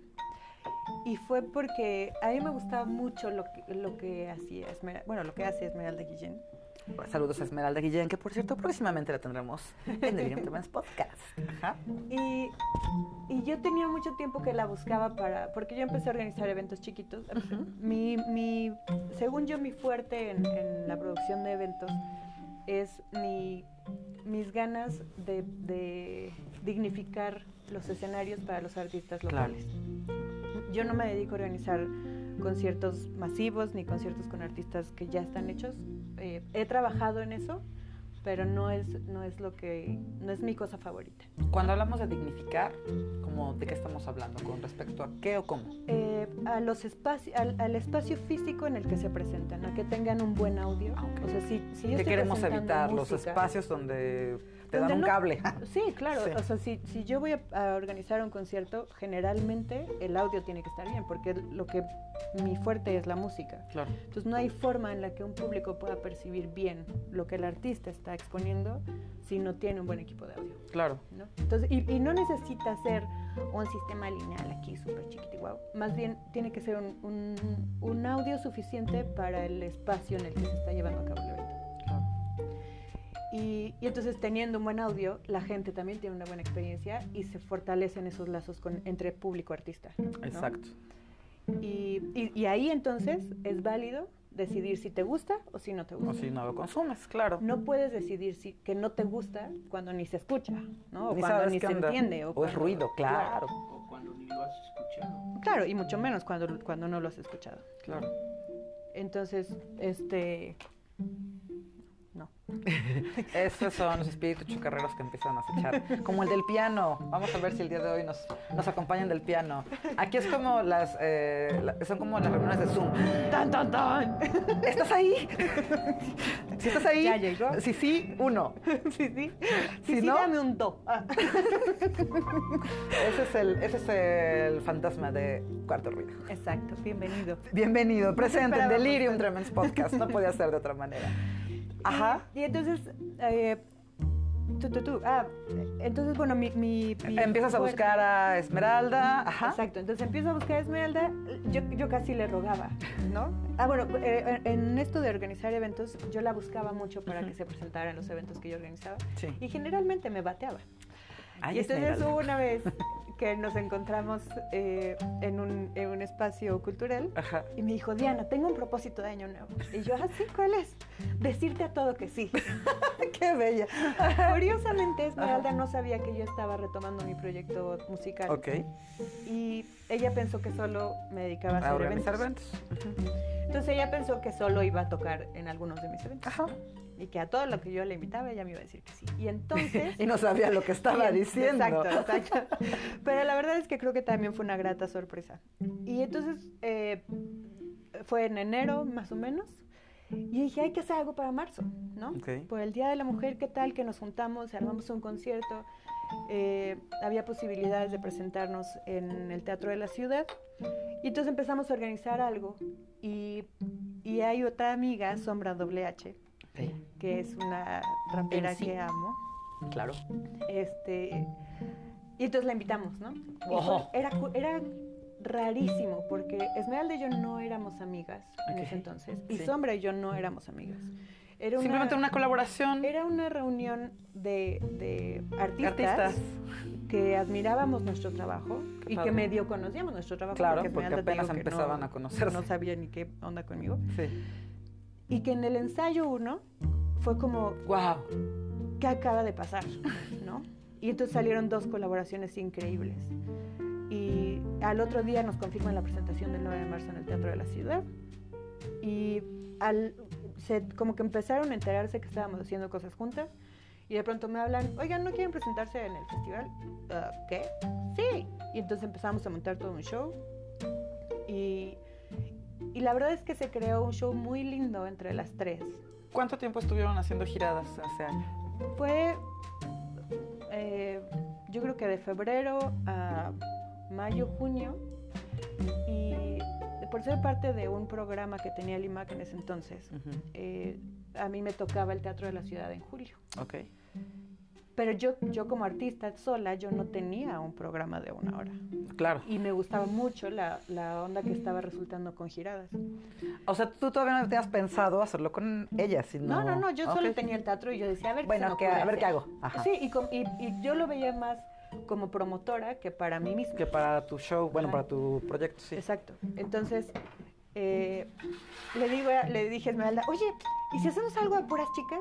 Y fue porque a mí me gustaba mucho lo que, lo que hacía Esmeralda, bueno, lo que hace Esmeralda Guillén. Saludos a Esmeralda Guillén, que por cierto próximamente la tendremos en Delirium Tremens Podcast. Ajá. Y, y yo tenía mucho tiempo que la buscaba para, porque yo empecé a organizar eventos chiquitos. Ujú. mi, mi, según yo, mi fuerte en, en la producción de eventos es mi, mis ganas de, de dignificar los escenarios para los artistas Claro. Yo no me dedico a organizar conciertos masivos ni conciertos con artistas que ya están hechos. Eh, he trabajado en eso, pero no es, no es lo que, no es mi cosa favorita. Cuando hablamos de dignificar, como ¿de qué estamos hablando? ¿Con respecto a qué o cómo? Eh, a los espacios, al, al espacio físico en el que se presentan, a que tengan un buen audio. Ah, ok. O sea, si, si yo ¿Qué queremos evitar? Los música- espacios donde te dan un no- cable. Sí, claro. Sí. O sea, si, si yo voy a, a organizar un concierto, generalmente el audio tiene que estar bien, porque lo que mi fuerte es la música. Claro. Entonces no hay forma en la que un público pueda percibir bien lo que el artista está exponiendo si no tiene un buen equipo de audio. Claro. ¿no? Entonces, y, y no necesita ser un sistema lineal aquí súper chiquitiguau. Más bien tiene que ser un, un- un audio suficiente para el espacio en el que se está llevando a cabo el evento. claro. Y, y entonces teniendo un buen audio, la gente también tiene una buena experiencia y se fortalecen esos lazos con, entre público y artista. ¿no? Exacto. Y, y- y ahí entonces es válido decidir si te gusta o si no te gusta. O si no lo consumes, claro. No puedes decidir si, que no te gusta cuando ni se escucha, ¿no? O Ni cuando ni se onda. entiende. O es cuando- ruido, claro. O cuando ni lo has escuchado. Claro, y mucho menos cuando, cuando no lo has escuchado. Claro. Entonces, este... Esos son los espíritus chocarreros que empiezan a acechar. Como el del piano. Vamos a ver si el día de hoy nos, nos acompañan del piano. Aquí es como las... eh, la- son como las reuniones de Zoom. ¡Tan, tan, tan! ¿Estás ahí? Si estás ahí... Ya llegó. Si sí, uno. sí, sí. Si Sí, sí, no- dame un do. Ah. Ese es el, ese es el fantasma de Cuarto Ruido. Exacto, bienvenido. Bienvenido, presente en Delirium. Tremens Podcast. No podía ser de otra manera. Ajá. Y, y entonces, eh, tú, tú, tú. Ah, entonces, bueno, mi... mi- mi Empiezas a buscar a Esmeralda. Ajá. Exacto, entonces empiezo a buscar a Esmeralda, yo, yo casi le rogaba, ¿no? Ah, bueno, eh, en esto de organizar eventos, yo la buscaba mucho para que se presentara en los eventos que yo organizaba Sí. y generalmente me bateaba. Ay, y entonces Esmeralda. hubo una vez que nos encontramos eh, en, un, en un espacio cultural Ajá. y me dijo, Diana, tengo un propósito de año nuevo. Y yo, ¿así cuál es? Decirte a todo que sí. ¡Qué bella! Curiosamente, Esmeralda no sabía que yo estaba retomando mi proyecto musical. Ok. Y ella pensó que solo me dedicaba a hacer eventos. eventos. Entonces ella pensó que solo iba a tocar en algunos de mis eventos. Ajá. Y que a todo lo que yo le invitaba, ella me iba a decir que sí. Y entonces... Y no sabía lo que estaba Y- diciendo. Exacto, exacto. Pero la verdad es que creo que también fue una grata sorpresa. Y entonces eh, fue en enero, más o menos. Y dije, hay que hacer algo para marzo, ¿no? Ok. Por el Día de la Mujer, ¿qué tal que nos juntamos, armamos un concierto? Eh, había posibilidades de presentarnos en el Teatro de la Ciudad. Y entonces empezamos a organizar algo. Y, y hay otra amiga, Sombra WH, Que es una rapera sí. que amo. Claro. Este, y entonces la invitamos, ¿no? Fue- era, era rarísimo porque Esmeralda y yo no éramos amigas en ese entonces y. Sombra y yo no éramos amigas. Era Simplemente una colaboración. Era una reunión de, de artistas, Artistas. que admirábamos nuestro trabajo Qué y padre. que medio conocíamos nuestro trabajo. Claro, porque apenas empezaban no- a conocerse. No sabía ni qué onda conmigo. Sí. Y que en el ensayo uno fue como, Wow. ¿qué acaba de pasar? ¿No? Y entonces salieron dos colaboraciones increíbles. Y al otro día nos confirman la presentación del 9 de marzo en el Teatro de la Ciudad. Y al, se, como que empezaron a enterarse que estábamos haciendo cosas juntas. Y de pronto me hablan, oigan, ¿no quieren presentarse en el festival? "Ah, ¿Qué? Sí. Y entonces empezamos a montar todo un show. Y, y la verdad es que se creó un show muy lindo entre las tres. ¿Cuánto tiempo estuvieron haciendo giradas hace año? Fue, eh, yo creo que de febrero a mayo, junio, y por ser parte de un programa que tenía el IMAC en ese entonces, Ujú. eh, a mí me tocaba el Teatro de la Ciudad en julio. Ok. Pero yo, yo como artista sola, yo no tenía un programa de una hora. Claro. Y me gustaba mucho la, la onda que estaba resultando con giradas. O sea, tú todavía no tenías pensado hacerlo con ella, sino... No, no, no, yo solo tenía el teatro y yo decía, a ver, qué Bueno, me que- a ver qué hago. Ajá. Sí, y, com- y, y yo lo veía más como promotora que para mí misma. Que para tu show, bueno, Ajá. para tu proyecto, sí. Exacto. Entonces, eh, le, digo, le dije a Esmeralda, oye, ¿y si hacemos algo de puras chicas?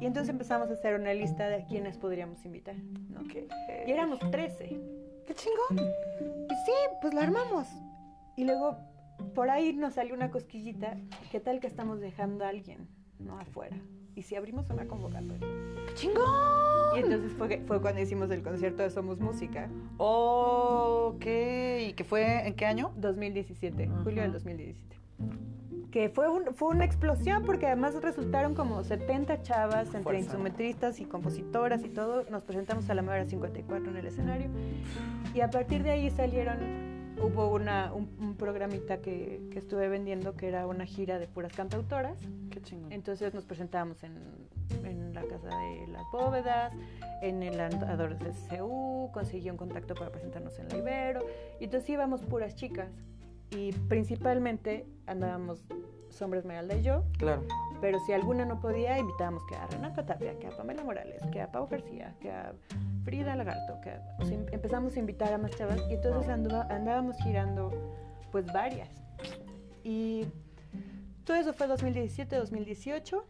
Y entonces empezamos a hacer una lista de a quiénes podríamos invitar. ¿no? Y éramos 13. ¡Qué chingón! Y sí, pues la armamos. Y luego por ahí nos salió una cosquillita. ¿Qué tal que estamos dejando a alguien no afuera? Y si abrimos una convocatoria. ¡Qué chingón! Y entonces fue, fue cuando hicimos el concierto de Somos Música, Ok. ¿Y qué fue? ¿En qué año? 2017, Ajá. julio del 2017. Que fue, un- fue una explosión porque además resultaron como 70 chavas entre Fuerza. instrumentistas y compositoras y todo. Nos presentamos a la Mara 54 en el escenario. Y a partir de ahí salieron, hubo una, un, un programita que, que estuve vendiendo que era una gira de puras cantautoras. ¡Qué chingón! Entonces nos presentábamos en, en la Casa de las Bóvedas, en el Andadores del CU, conseguí un contacto para presentarnos en la Ibero. Y entonces íbamos puras chicas. Y principalmente andábamos Sombra Esmeralda y yo, Claro. pero si alguna no podía, invitábamos que a Renata Tapia, que a Pamela Morales, que a Pau García, que a Frida Lagarto, que a- o sea, em- empezamos a invitar a más chavas y entonces andábamos girando pues varias. Y todo eso fue 2017, 2018.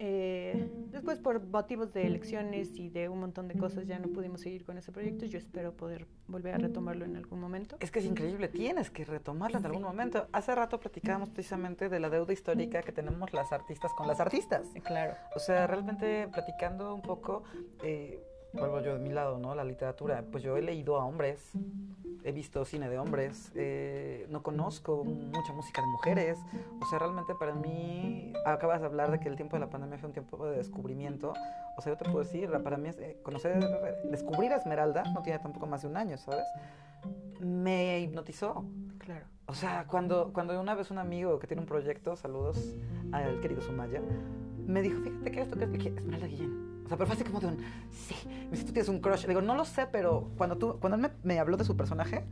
Eh, después por motivos de elecciones y de un montón de cosas ya no pudimos seguir con ese proyecto. Yo espero poder volver a retomarlo en algún momento. Es que es increíble, tienes que retomarla en algún momento. Hace rato platicábamos precisamente de la deuda histórica que tenemos las artistas con las artistas. Claro. O sea, realmente platicando un poco, eh, vuelvo yo de mi lado, ¿no? La literatura, pues yo he leído a hombres, he visto cine de hombres, eh, no conozco mucha música de mujeres. O sea, realmente para mí, acabas de hablar de que el tiempo de la pandemia fue un tiempo de descubrimiento. O sea, yo te puedo decir, para mí es, eh, conocer, descubrir a Esmeralda, no tiene tampoco más de un año, ¿sabes? Me hipnotizó. Claro. O sea, cuando, cuando una vez un amigo que tiene un proyecto, saludos al querido Sumaya, me dijo, fíjate que esto que es, Esmeralda Guillén. O sea, pero fue así como de un, sí, me dice, tú tienes un crush. Le digo, no lo sé, pero cuando, tú, cuando él me, me habló de su personaje,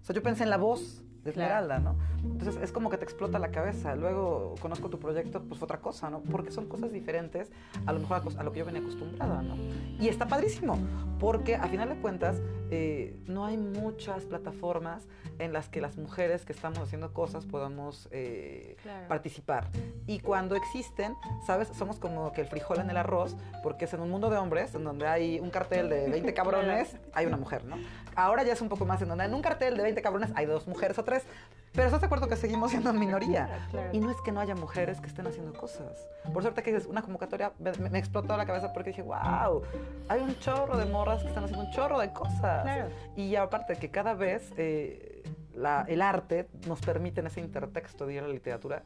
o sea, yo pensé en la voz de esmeralda, ¿no? Entonces es como que te explota la cabeza. Luego conozco tu proyecto, pues otra cosa, ¿no? Porque son cosas diferentes a lo mejor a, a lo que yo venía acostumbrada, ¿no? Y está padrísimo, porque a final de cuentas eh, no hay muchas plataformas en las que las mujeres que estamos haciendo cosas podamos eh, Claro. participar. Y cuando existen, ¿sabes? Somos como que el frijol en el arroz, porque es en un mundo de hombres, en donde hay un cartel de 20 cabrones, hay una mujer, ¿no? Ahora ya es un poco más en donde en un cartel de 20 cabrones hay dos mujeres o tres, pero ¿estás de acuerdo que seguimos siendo minoría? Claro. Y no es que no haya mujeres que estén haciendo cosas. Por suerte que es una convocatoria, me explotó la cabeza porque dije, wow, hay un chorro de morras que están haciendo un chorro de cosas. Claro. Y aparte que cada vez eh, la- el arte nos permite en ese intertexto de la literatura,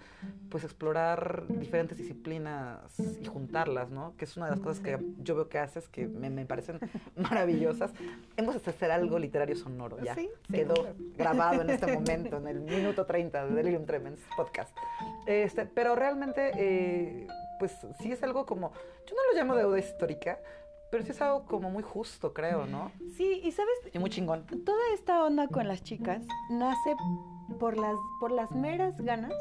pues explorar diferentes disciplinas y juntarlas, ¿no? Que es una de las cosas que yo veo que haces que me, me parecen maravillosas. Hemos de hacer algo literario sonoro, ya. Sí, Quedó seguro. grabado en este momento, en el minuto 30 de Delirium Tremens podcast. Este, pero realmente, eh, pues sí es algo como, yo no lo llamo deuda histórica, pero sí es algo como muy justo, creo, ¿no? Sí, y sabes, Y muy chingón. toda esta onda con las chicas nace por las, por las meras ganas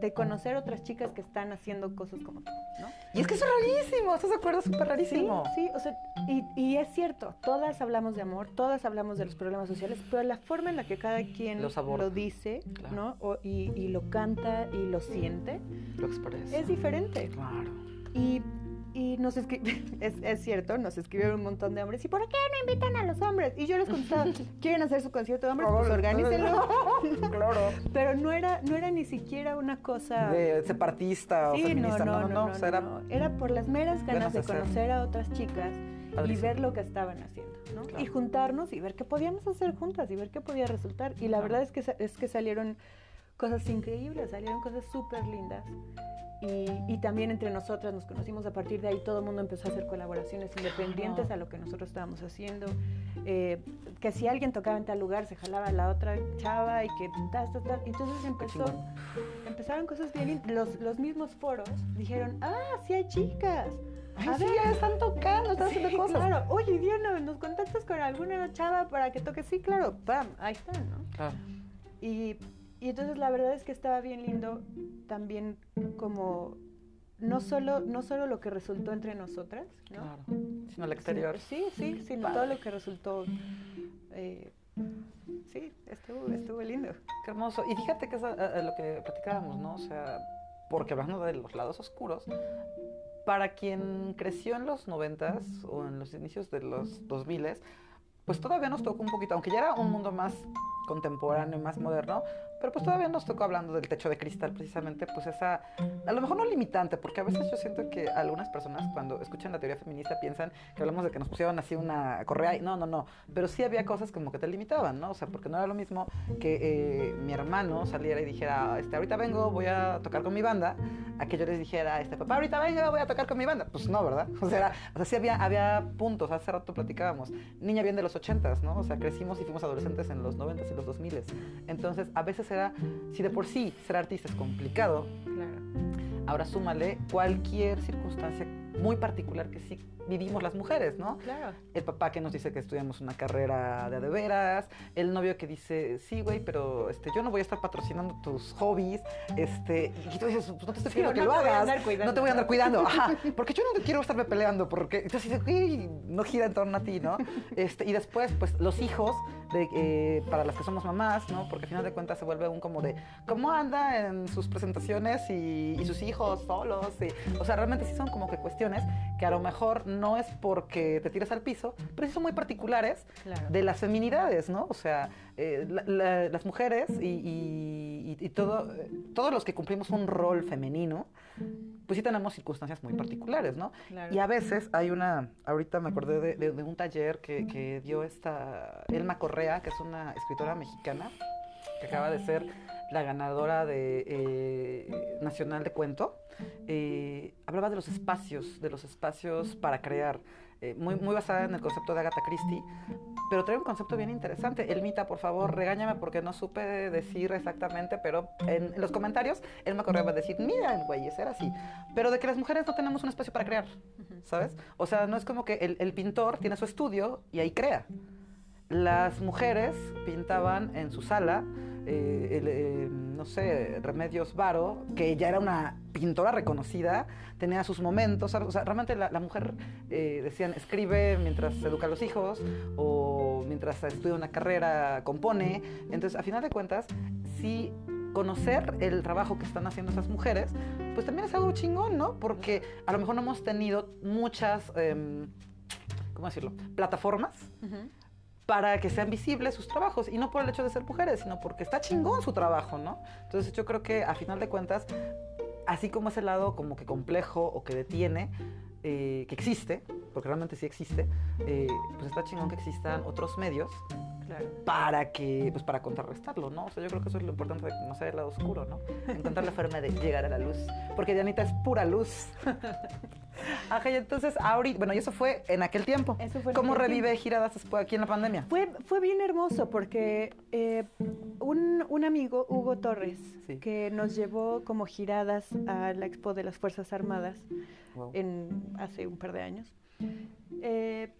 de conocer otras chicas que están haciendo cosas como tú, ¿no? Y es que eso es rarísimo, ¿estás de acuerdo? Súper Sí, rarísimo. sí, o sea, y, y es cierto, todas hablamos de amor, todas hablamos de los problemas sociales, pero la forma en la que cada quien Los lo dice, Claro. ¿no? O- y, y lo canta y lo siente, Lo expresa. es diferente. Claro. Y, y nos escri- es, es cierto, nos escribieron un montón de hombres. ¿Y por qué no invitan a los hombres? Y yo les contestaba, ¿quieren hacer su concierto de hombres? Pues organícenlo. claro. Pero no era, no era ni siquiera una cosa... De separatista o Sí, feminista, no, no, no. o sea, era- no. Era por las meras Ganas de conocer a otras chicas y ver lo que estaban haciendo, ¿no? Claro. Y juntarnos y ver qué podíamos hacer juntas y ver qué podía resultar. Y la Claro. verdad es que, es que salieron cosas increíbles, salieron cosas súper lindas. Y, y también entre nosotras nos conocimos a partir de ahí, todo el mundo empezó a hacer colaboraciones independientes a lo que nosotros estábamos haciendo. Eh, que si alguien tocaba en tal lugar, se jalaba a la otra chava y que tal, tal, tal. Entonces empezó, empezaron cosas bien. Los, los mismos foros dijeron: ¡Ah, sí hay chicas! Ay, A sí, ver, ya están tocando, están Sí, haciendo cosas. claro. Oye, Diana, ¿nos contactas con alguna chava para que toque? Sí, claro. ¡Pam! Ahí están, ¿no? Claro. Y, y entonces la verdad es que estaba bien lindo también como no solo, no solo lo que resultó entre nosotras, ¿no? Claro. Sino al exterior. Sí, sí, sino Padre. todo lo que resultó. eh, sí, estuvo, estuvo lindo. Qué hermoso. Y fíjate que es a- a lo que platicábamos, ¿no? O sea, porque hablando de los lados oscuros, para quien creció en los noventas o en los inicios de los 2000 pues todavía nos tocó un poquito, aunque ya era un mundo más contemporáneo, más moderno, pero pues todavía nos tocó hablando del techo de cristal, precisamente, pues esa, a lo mejor no limitante, porque a veces yo siento que algunas personas cuando escuchan la teoría feminista piensan que hablamos de que nos pusieron así una correa, y no, no, no, pero sí había cosas como que te limitaban, ¿no? O sea, porque no era lo mismo que eh, mi hermano saliera y dijera, este, ahorita vengo, voy a tocar con mi banda, a que yo les dijera, este, papá, ahorita vengo, voy a tocar con mi banda. Pues no, ¿verdad? O sea, o sea sí había, había puntos, hace rato platicábamos, niña bien de los ochentas, ¿no? O sea, crecimos y fuimos adolescentes en los noventas y los dos miles. Entonces, a veces era, si de por sí ser artista es complicado, Claro. ahora súmale cualquier circunstancia muy particular que sí vivimos las mujeres, ¿no? Claro. El papá que nos dice que estudiamos una carrera de de veras, el novio que dice, sí, güey, pero este, yo no voy a estar patrocinando tus hobbies, este, y tú dices, pues no te estoy Sí, pidiendo o que no lo te hagas, cuidando. no te voy a andar cuidando, ajá, porque yo no quiero estarme peleando, porque, entonces, güey, no gira en torno a ti, ¿no? Este, y después, pues, los hijos, de, eh, para las que somos mamás, ¿no? Porque al final de cuentas se vuelve un como de, ¿cómo anda en sus presentaciones y, y sus hijos solos? Y, o sea, realmente sí son como que cuestiones que a lo mejor no es porque te tires al piso, pero sí son muy particulares Claro. de las feminidades, ¿no? O sea, eh, la- la- las mujeres y, y- y- y todo, eh, todos los que cumplimos un rol femenino, pues sí tenemos circunstancias muy particulares, ¿no? Claro. Y a veces hay una, ahorita me acordé de, de- de un taller que, que dio esta Elma Correa, que es una escritora mexicana, que acaba de ser la ganadora de eh, Nacional de Cuento. Eh, hablaba de los espacios, de los espacios para crear, eh, muy, muy basada en el concepto de Agatha Christie, pero trae un concepto bien interesante. Elmita, por favor, regáñame porque no supe decir exactamente, pero en, en los comentarios Elma Correa va a decir, mira, güey, era así. Pero de que las mujeres no tenemos un espacio para crear, ¿sabes? O sea, no es como que el, el pintor tiene su estudio y ahí crea. Las mujeres pintaban en su sala, eh, eh, no sé, Remedios Varo, que ya era una pintora reconocida, tenía sus momentos, o sea, realmente la, la mujer, eh, decían, escribe mientras educa a los hijos o mientras estudia una carrera, compone. Entonces, a final de cuentas, sí conocer el trabajo que están haciendo esas mujeres, pues también es algo chingón, ¿no? Porque a lo mejor no hemos tenido muchas, em, ¿cómo decirlo?, plataformas para que sean visibles sus trabajos y no por el hecho de ser mujeres, sino porque está chingón su trabajo, ¿no? Entonces yo creo que a final de cuentas, así como ese lado como que complejo o que detiene, eh, que existe, porque realmente sí existe, eh, pues está chingón que existan otros medios Claro. para que, pues para contrarrestarlo, ¿no? O sea, yo creo que eso es lo importante de conocer el lado oscuro, ¿no? Encontrar la forma de llegar a la luz. Porque Dianita es pura luz. Ajá, y entonces ahorita, bueno, y eso fue en aquel tiempo. Eso fue en ¿Cómo revive Giradas después aquí en la pandemia? Fue, fue bien hermoso porque eh, un, un amigo, Hugo Torres, Sí. que nos llevó como giradas a la Expo de las Fuerzas Armadas Wow. en, hace un par de años, eh,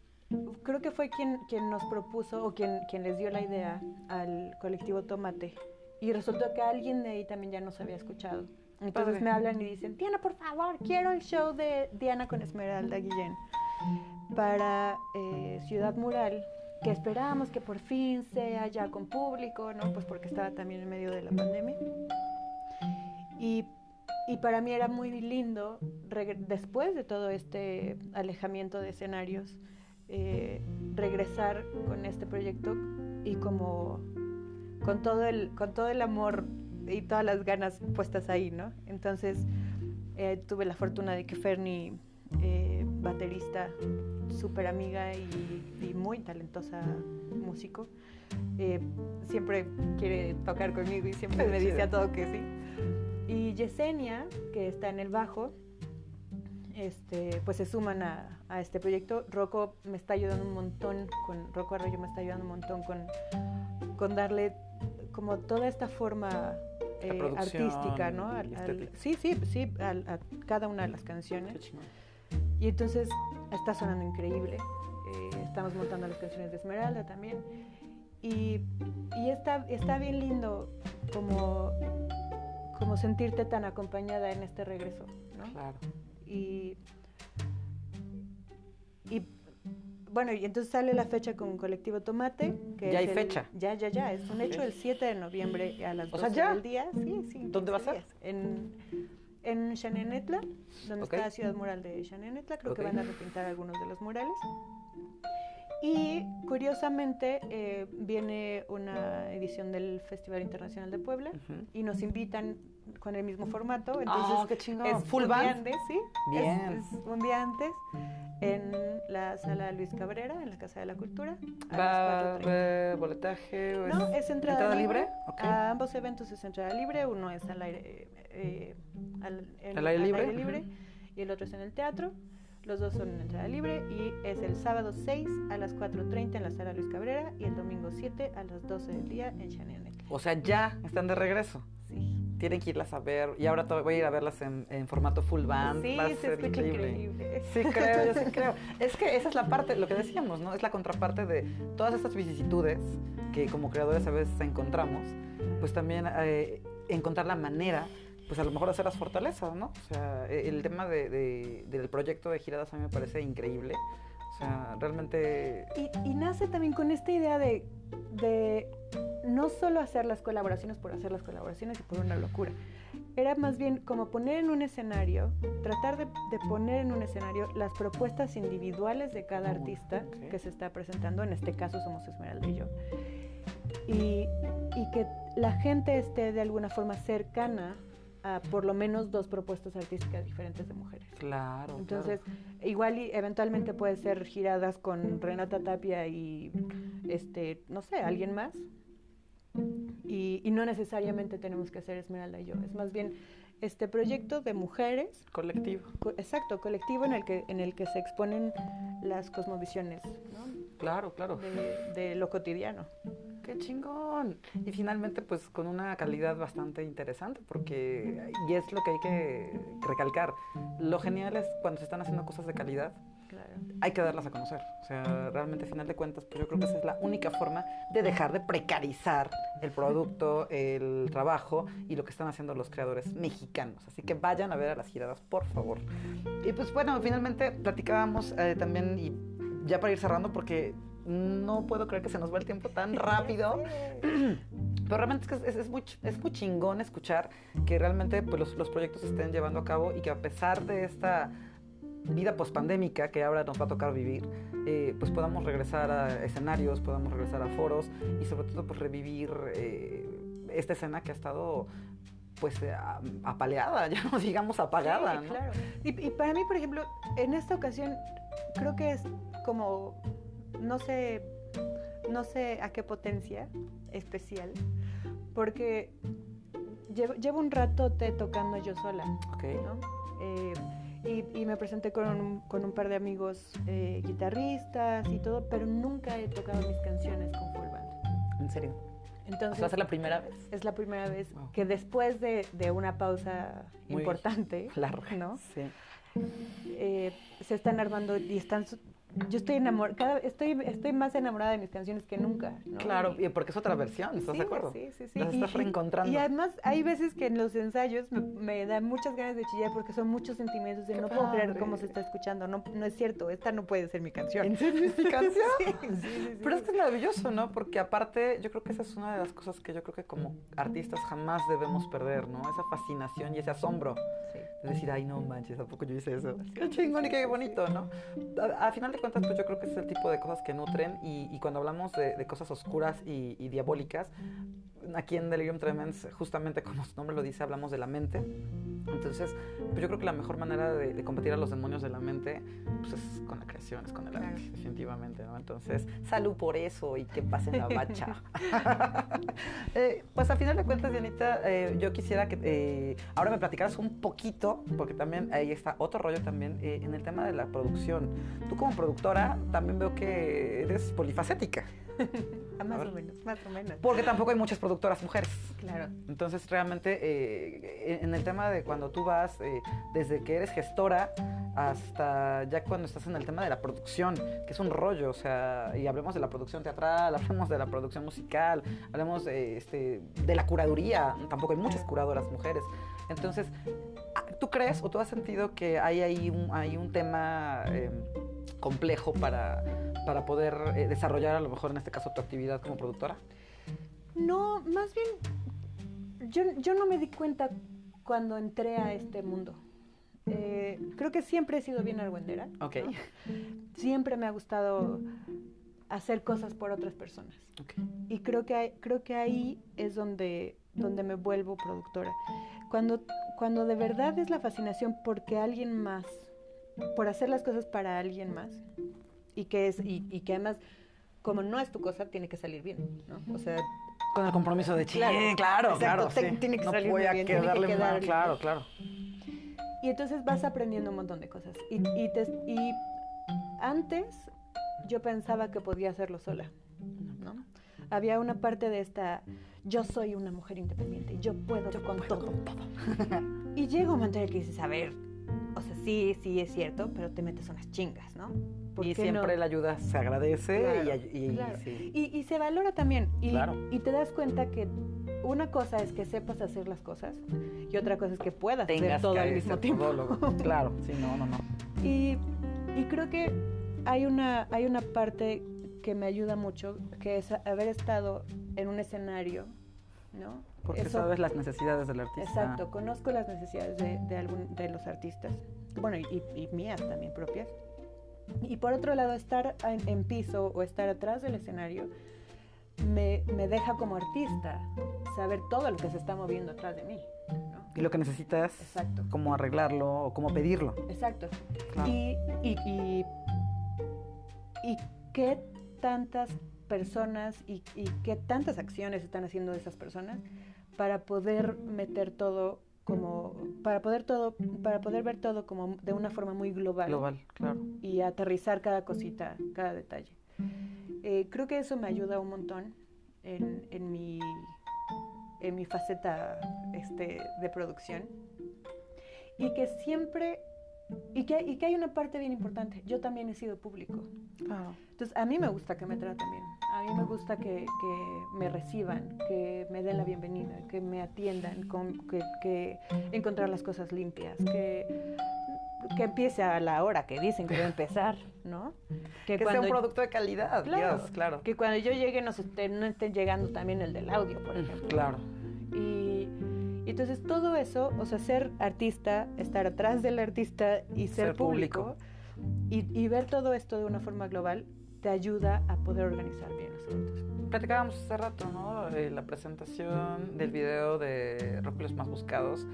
creo que fue quien, quien nos propuso o quien, quien les dio la idea al colectivo Tomate. Y resultó que alguien de ahí también ya nos había escuchado. Entonces Padre. me hablan y dicen, Diana, por favor, quiero el show de Diana con Esmeralda Guillén para eh, Ciudad Mural, que esperábamos que por fin sea ya con público, ¿no? Pues porque estaba también en medio de la pandemia. Y, y para mí era muy lindo, después de todo este alejamiento de escenarios, eh, regresar con este proyecto y como con todo el, con todo el amor y todas las ganas puestas ahí, ¿no? Entonces eh, tuve la fortuna de que Fernie, eh, baterista, súper amiga y, y muy talentosa músico, eh, siempre quiere tocar conmigo y siempre me dice a todo que sí. Y Yesenia, que está en el bajo, este, pues se suman a, a este proyecto. Rocco me está ayudando un montón, con Rocco Arroyo me está ayudando un montón con, con darle como toda esta forma eh, artística, ¿no? Al- al- sí, sí, sí, al- a cada una de las canciones. Y entonces está sonando increíble. eh, estamos montando las canciones de Esmeralda también. Y, y está, está bien lindo como, como sentirte tan acompañada en este regreso, ¿no? Claro. Y, y bueno, y entonces sale la fecha con Colectivo Tomate. Que Ya es hay el- fecha. Ya, ya, ya. Es un hecho el 7 de noviembre a las O 12 sea, ¿ya? del día. Sí, sí. ¿Dónde va a 15 ser? En, en Xanenetla, donde está la ciudad mural de Xanenetla. Creo que van a repintar algunos de los murales. Y curiosamente eh, viene una edición del Festival Internacional de Puebla Ujú. y nos invitan con el mismo formato. Entonces qué chingón. es Full un día band. antes, sí. Es- Bien. Es, un día antes en la sala Luis Cabrera, en la Casa de la Cultura. a ¿Va a las 4:30. haber boletaje? o No, es entrada, libre? libre. Ok. A ambos eventos es entrada libre. Uno es al aire, eh, eh, al, en- ¿Al aire libre? libre y el otro es en el teatro. Los dos son en entrada libre y es el sábado 6 a las 4.30 en la sala Luis Cabrera y el domingo 7 a las 12 del día en Xanianet. O sea, ya están de regreso. Tienen que irlas a ver. Y ahora to- voy a ir a verlas en, en formato full band. sí Va a se ser escucha increíble. Sí, creo, yo sí creo. Es que esa es la parte, lo que decíamos, ¿no? Es la contraparte de todas estas vicisitudes que como creadores a veces encontramos, pues también eh, encontrar la manera, pues a lo mejor hacer las fortalezas, ¿no? O sea, e- el tema de, de- del proyecto de Giradas a mí me parece increíble. O sea, realmente... Y, y nace también con esta idea de, de no solo hacer las colaboraciones por hacer las colaboraciones y por una locura. Era más bien como poner en un escenario, tratar de, de poner en un escenario las propuestas individuales de cada artista que se está presentando. En este caso somos Esmeralda y yo. Y, y que la gente esté de alguna forma cercana a por lo menos dos propuestas artísticas diferentes de mujeres. Claro. Entonces, igual y eventualmente puede ser giradas con Renata Tapia y este, no sé, alguien más. Y, y no necesariamente tenemos que hacer Esmeralda y yo. Es más bien este proyecto de mujeres, colectivo. co- exacto, colectivo en el que en el que se exponen las cosmovisiones ¿no? Claro, claro. de, de lo cotidiano. ¡Qué chingón! Y finalmente, pues con una calidad bastante interesante, porque, y es lo que hay que recalcar, lo genial es cuando se están haciendo cosas de calidad, Claro. hay que darlas a conocer. O sea, realmente, a final de cuentas, pues yo creo que esa es la única forma de dejar de precarizar el producto, el trabajo y lo que están haciendo los creadores mexicanos. Así que vayan a ver a las giradas, por favor. Y pues bueno, finalmente platicábamos eh, también, y ya para ir cerrando, porque no puedo creer que se nos va el tiempo tan rápido. Pero realmente es que es, es muy, es muy chingón escuchar que realmente pues, los, los proyectos se estén llevando a cabo y que a pesar de esta vida pospandémica que ahora nos va a tocar vivir, eh, pues podamos regresar a escenarios, podamos regresar a foros y sobre todo pues revivir eh, esta escena que ha estado pues eh, apaleada, ya no digamos apagada. Sí, ¿no? claro. Y, y para mí, por ejemplo, en esta ocasión creo que es como, no sé, no sé a qué potencia especial, porque llevo, llevo un rato te tocando yo sola, Ok. ¿no? Eh, y, y me presenté con un, con un par de amigos eh, guitarristas y todo, pero nunca he tocado mis canciones con full band. En serio. Entonces, ¿Va a ser la primera vez? es la primera vez Wow. que después de, de una pausa Muy importante, Larga. ¿no? Sí. eh, se están armando y están yo estoy enamorada estoy estoy más enamorada de mis canciones que nunca ¿no? Claro, Y- porque es otra versión, ¿estás sí, de acuerdo? sí sí sí Las estás y- reencontrando. y además hay veces que en los ensayos me, me dan muchas ganas de chillar porque son muchos sentimientos de Qué no puedo creer padre. cómo se está escuchando no no es cierto esta no puede ser mi canción ¿En serio es mi canción? Sí, sí. Pero es que es maravilloso, ¿no? Porque aparte, yo creo que esa es una de las cosas que yo creo que como artistas jamás debemos perder, ¿no? Esa fascinación y ese asombro de decir, ay, no manches, ¿a poco yo hice eso? Qué chingón y qué bonito, ¿no? A, a final de cuentas, pues yo creo que es el tipo de cosas que nutren y, cuando hablamos de, cosas oscuras y diabólicas, aquí en Delirium Tremens, justamente como su nombre lo dice, hablamos de la mente. Entonces, pues yo creo que la mejor manera de, de combatir a los demonios de la mente, pues es con la creación, es con el arte, Claro. definitivamente, ¿no? Entonces, salud por eso y que pasen la bacha. Eh, pues a final de cuentas, Dianita, eh, yo quisiera que eh, ahora me platicaras un poquito, porque también ahí está otro rollo también, eh, en el tema de la producción. Tú como productora también veo que eres polifacética, Ah, más o menos más o menos porque tampoco hay muchas productoras mujeres. claro Entonces, realmente, eh, en el tema de cuando tú vas, eh, desde que eres gestora hasta ya cuando estás en el tema de la producción, que es un rollo, o sea, y hablemos de la producción teatral, hablemos de la producción musical, hablemos de, este, de la curaduría, tampoco hay muchas curadoras mujeres. Entonces, ah, ¿tú crees o tú has sentido que hay ahí un, hay un tema eh, complejo para, para poder eh, desarrollar a lo mejor en este caso tu actividad como productora? No, más bien, yo, yo no me di cuenta cuando entré a este mundo. Eh, creo que siempre he sido bien argüendera. Ok. ¿no? Siempre me ha gustado hacer cosas por otras personas. Ok. Y creo que, hay- creo que ahí es donde, donde me vuelvo productora. Cuando, cuando de verdad es la fascinación porque alguien más, por hacer las cosas para alguien más, y que, es, y, y que además, como no es tu cosa, tiene que salir bien, ¿no? O sea, Con el compromiso de sí, Claro, claro, exacto, claro. te- sí. tiene que no salir voy muy a bien, tiene que quedarle mal, claro, claro. Y entonces vas aprendiendo un montón de cosas. Y, y, te- y antes yo pensaba que podía hacerlo sola, ¿no? Había una parte de esta, yo soy una mujer independiente, yo puedo con todo. y llega un momento en el que dices, a ver, o sea, sí, sí es cierto, pero te metes unas chingas, ¿no? ¿Por Y siempre no? la ayuda se agradece Claro, y y, claro. sí. Y, y se valora también. Y, Claro. y te das cuenta que una cosa es que sepas hacer las cosas y otra cosa es que puedas hacer tengas todo que al mismo tiempo. todólogo. Claro, sí, no, no, no. Y, y creo que hay una, hay una parte que me ayuda mucho, que es haber estado en un escenario, ¿no? Porque Eso- sabes las necesidades del artista. Exacto, conozco las necesidades de, de, algún, de los artistas, bueno, y, y mías también propias. Y por otro lado, estar en, en piso o estar atrás del escenario me, me deja como artista saber todo lo que se está moviendo atrás de mí. ¿no? Y lo que necesitas, Exacto. cómo arreglarlo o cómo pedirlo. Exacto. Claro. Y, y, y, y qué tantas personas y, y qué tantas acciones están haciendo esas personas para poder meter todo como para poder todo para poder ver todo como de una forma muy global, Global, claro. y aterrizar cada cosita cada detalle. Eh, creo que eso me ayuda un montón en, en mi en mi faceta este, de producción. Y que siempre y, que, y que hay una parte bien importante. Yo también he sido público. Claro. Entonces, a mí me gusta que me traten bien. A mí me gusta que, que me reciban, que me den la bienvenida, que me atiendan, con, que, que encontrar las cosas limpias, que, que empiece a la hora que dicen que va a empezar, ¿no? Que, sea un producto de calidad, Claro, Dios, claro. Que cuando yo llegue no, esté- no esté llegando también el del audio, por ejemplo. Claro. Y, y entonces todo eso, o sea, ser artista, estar atrás del artista y ser, Ser público. público, y, y ver todo esto de una forma global, te ayuda a poder organizar bien los eventos. Platicábamos hace rato, ¿no? Eh, la presentación del video de Rock Los Más Buscados.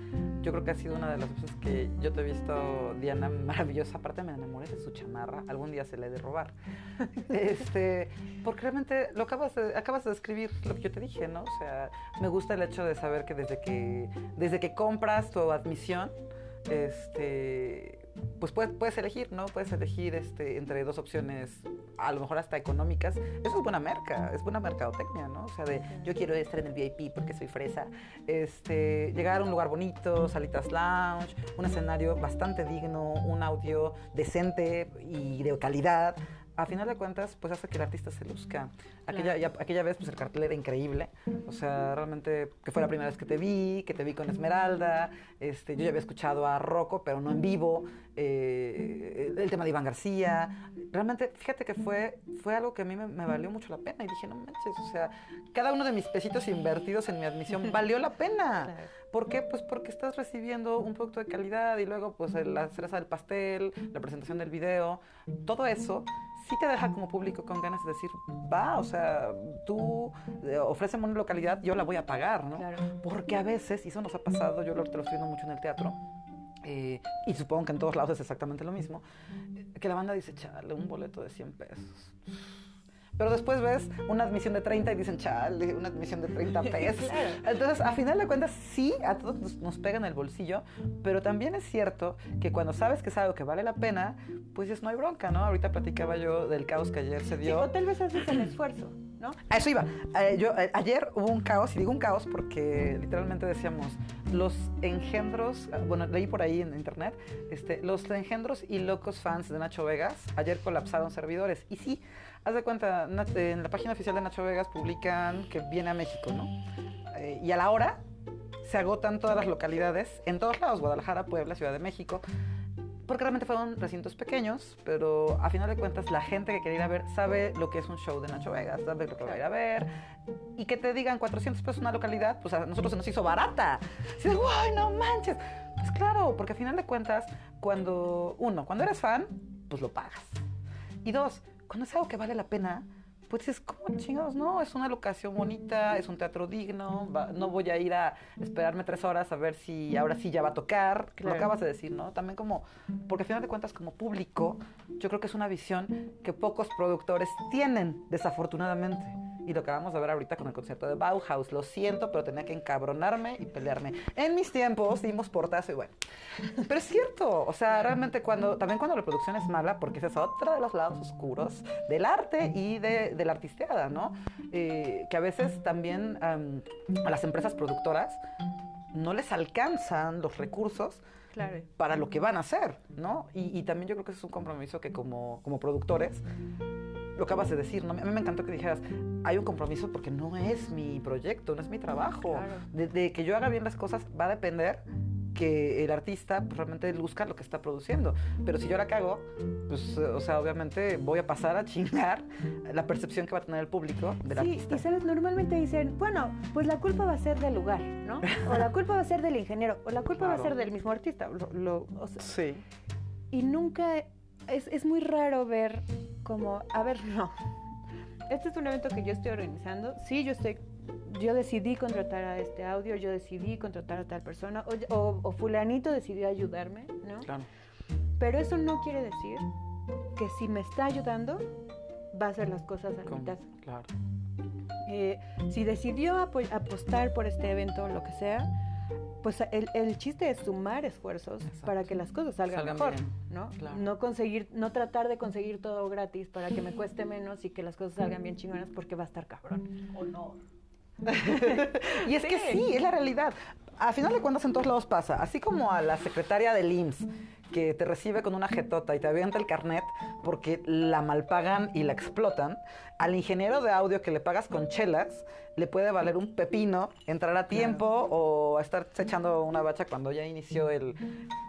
Yo creo que ha sido una de las veces que yo te he visto, Diana, maravillosa. Aparte, me enamoré de su chamarra. Algún día se le he de robar. este, porque realmente lo acabas de, acabas de describir lo que yo te dije, ¿no? O sea, me gusta el hecho de saber que desde que, desde que compras tu admisión, este pues puedes, puedes elegir, ¿no? Puedes elegir este, entre dos opciones, a lo mejor hasta económicas. Eso es buena merca, es buena mercadotecnia, ¿no? O sea, de yo quiero estar en el VIP porque soy fresa. Este, llegar a un lugar bonito, salitas lounge, un escenario bastante digno, un audio decente y de calidad. A final de cuentas, pues hace que el artista se luzca. Aquella, ya- aquella vez, pues el cartel era increíble. O sea, realmente, que fue la primera vez que te vi, que te vi con Esmeralda. Este, yo ya había escuchado a Rocco, pero no en vivo. eh, el tema de Iván García. Realmente, fíjate que fue, fue algo que a mí me, me valió mucho la pena. Y dije, no manches, o sea, cada uno de mis pesitos invertidos en mi admisión valió la pena. ¿Por qué? Pues porque estás recibiendo un producto de calidad y luego pues la cereza del pastel, la presentación del video, todo eso sí te deja como público con ganas de decir, va, o sea, tú eh, ofréceme una localidad, yo la voy a pagar, ¿no? Claro. Porque a veces, y eso nos ha pasado, yo lo, te lo estoy viendo mucho en el teatro, eh, y supongo que en todos lados es exactamente lo mismo, que la banda dice, chale, un boleto de 100 pesos. Pero después ves una admisión de 30 y dicen, chale, una admisión de 30 pesos. Entonces, a final de cuentas, sí, a todos nos, nos pega en el bolsillo, pero también es cierto que cuando sabes que es algo que vale la pena, pues dices, no hay bronca, ¿no? Ahorita platicaba yo del caos que ayer se Sí, dio. o tal vez haces el esfuerzo, ¿no? A eso iba. Eh, yo, eh, ayer hubo un caos, y digo un caos porque literalmente decíamos, los engendros, ah, bueno, leí por ahí en internet, este, los engendros y locos fans de Nacho Vegas, ayer colapsaron servidores. Y sí, haz de cuenta, en la página oficial de Nacho Vegas publican que viene a México, ¿no? Eh, y a la hora se agotan todas las localidades, en todos lados, Guadalajara, Puebla, Ciudad de México, porque realmente fueron recintos pequeños, pero a final de cuentas la gente que quiere ir a ver sabe lo que es un show de Nacho Vegas, sabe lo que va a ir a ver. Y que te digan 400 pesos una localidad, pues a nosotros se nos hizo barata. Así de, ¡guay, no manches! Pues claro, porque a final de cuentas, cuando, uno, cuando eres fan, pues lo pagas. Y dos, cuando es algo que vale la pena, pues dices, ¿cómo chingados? No, es una locación bonita, es un teatro digno, va- no voy a ir a esperarme tres horas a ver si ahora sí ya va a tocar. Lo acabas de decir, ¿no? También como, porque al final de cuentas, como público, yo creo que es una visión que pocos productores tienen, desafortunadamente. Y lo acabamos de ver ahorita con el concierto de Bauhaus. Lo siento, pero tenía que encabronarme y pelearme. En mis tiempos dimos portazo y bueno. Pero es cierto, o sea, realmente cuando, también cuando la producción es mala, porque ese es otro de los lados oscuros del arte y de, de la artisteada, ¿no? Eh, que a veces también am, a las empresas productoras no les alcanzan los recursos Claro. para lo que van a hacer, ¿no? Y, y también yo creo que ese es un compromiso que como, como productores, lo acabas de decir, ¿no? A mí me encantó que dijeras, hay un compromiso porque no es mi proyecto, no es mi trabajo. Claro. De, de que yo haga bien las cosas va a depender que el artista pues, realmente luzca lo que está produciendo. Pero si yo la cago, pues, o sea, obviamente voy a pasar a chingar la percepción que va a tener el público del Sí, artista. y sabes, normalmente dicen, bueno, pues la culpa va a ser del lugar, ¿no? O la culpa va a ser del ingeniero, o la culpa va a ser del mismo artista. Lo- lo- o sea, Sí. y nunca, es, es muy raro ver como, a ver, no. Este es un evento que yo estoy organizando. Sí, yo estoy, yo decidí contratar a este audio, yo decidí contratar a tal persona, o, o- o fulanito decidió ayudarme, ¿no? Claro. Pero eso no quiere decir que si me está ayudando, va a hacer las cosas a mitad. claro. Eh, si decidió apo- apostar por este evento, lo que sea, pues el, el chiste es sumar esfuerzos Exacto. para que las cosas salgan, Salgan mejor, bien, ¿no? claro. No conseguir, no tratar de conseguir todo gratis para que me cueste menos y que las cosas salgan bien chingonas porque va a estar cabrón. Honor. Y es que Sí. sí, es la realidad. A final de cuentas en todos lados pasa, así como a la secretaria del IMSS, que te recibe con una jetota y te avienta el carnet porque la malpagan y la explotan, al ingeniero de audio que le pagas con chelas, le puede valer un pepino entrar a tiempo o estar echando una bacha cuando ya inició el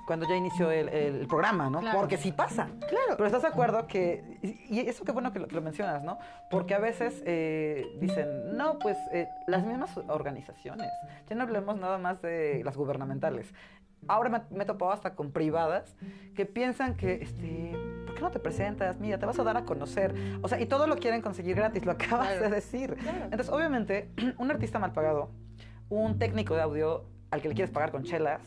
cuando ya inició el, el programa, ¿no? Claro. Porque sí pasa. Claro. Pero estás de acuerdo que, y eso qué bueno que lo, que lo mencionas, ¿no? Porque a veces eh, dicen, no, pues eh, las mismas organizaciones, ya no hablemos nada más de las gubernamentales. Ahora me, me he topado hasta con privadas que piensan que, este, ¿por qué no te presentas? Mira, te vas a dar a conocer. O sea, y todo lo quieren conseguir gratis, lo acabas Claro. de decir. Claro. Entonces, obviamente, un artista mal pagado, un técnico de audio al que le quieres pagar con chelas,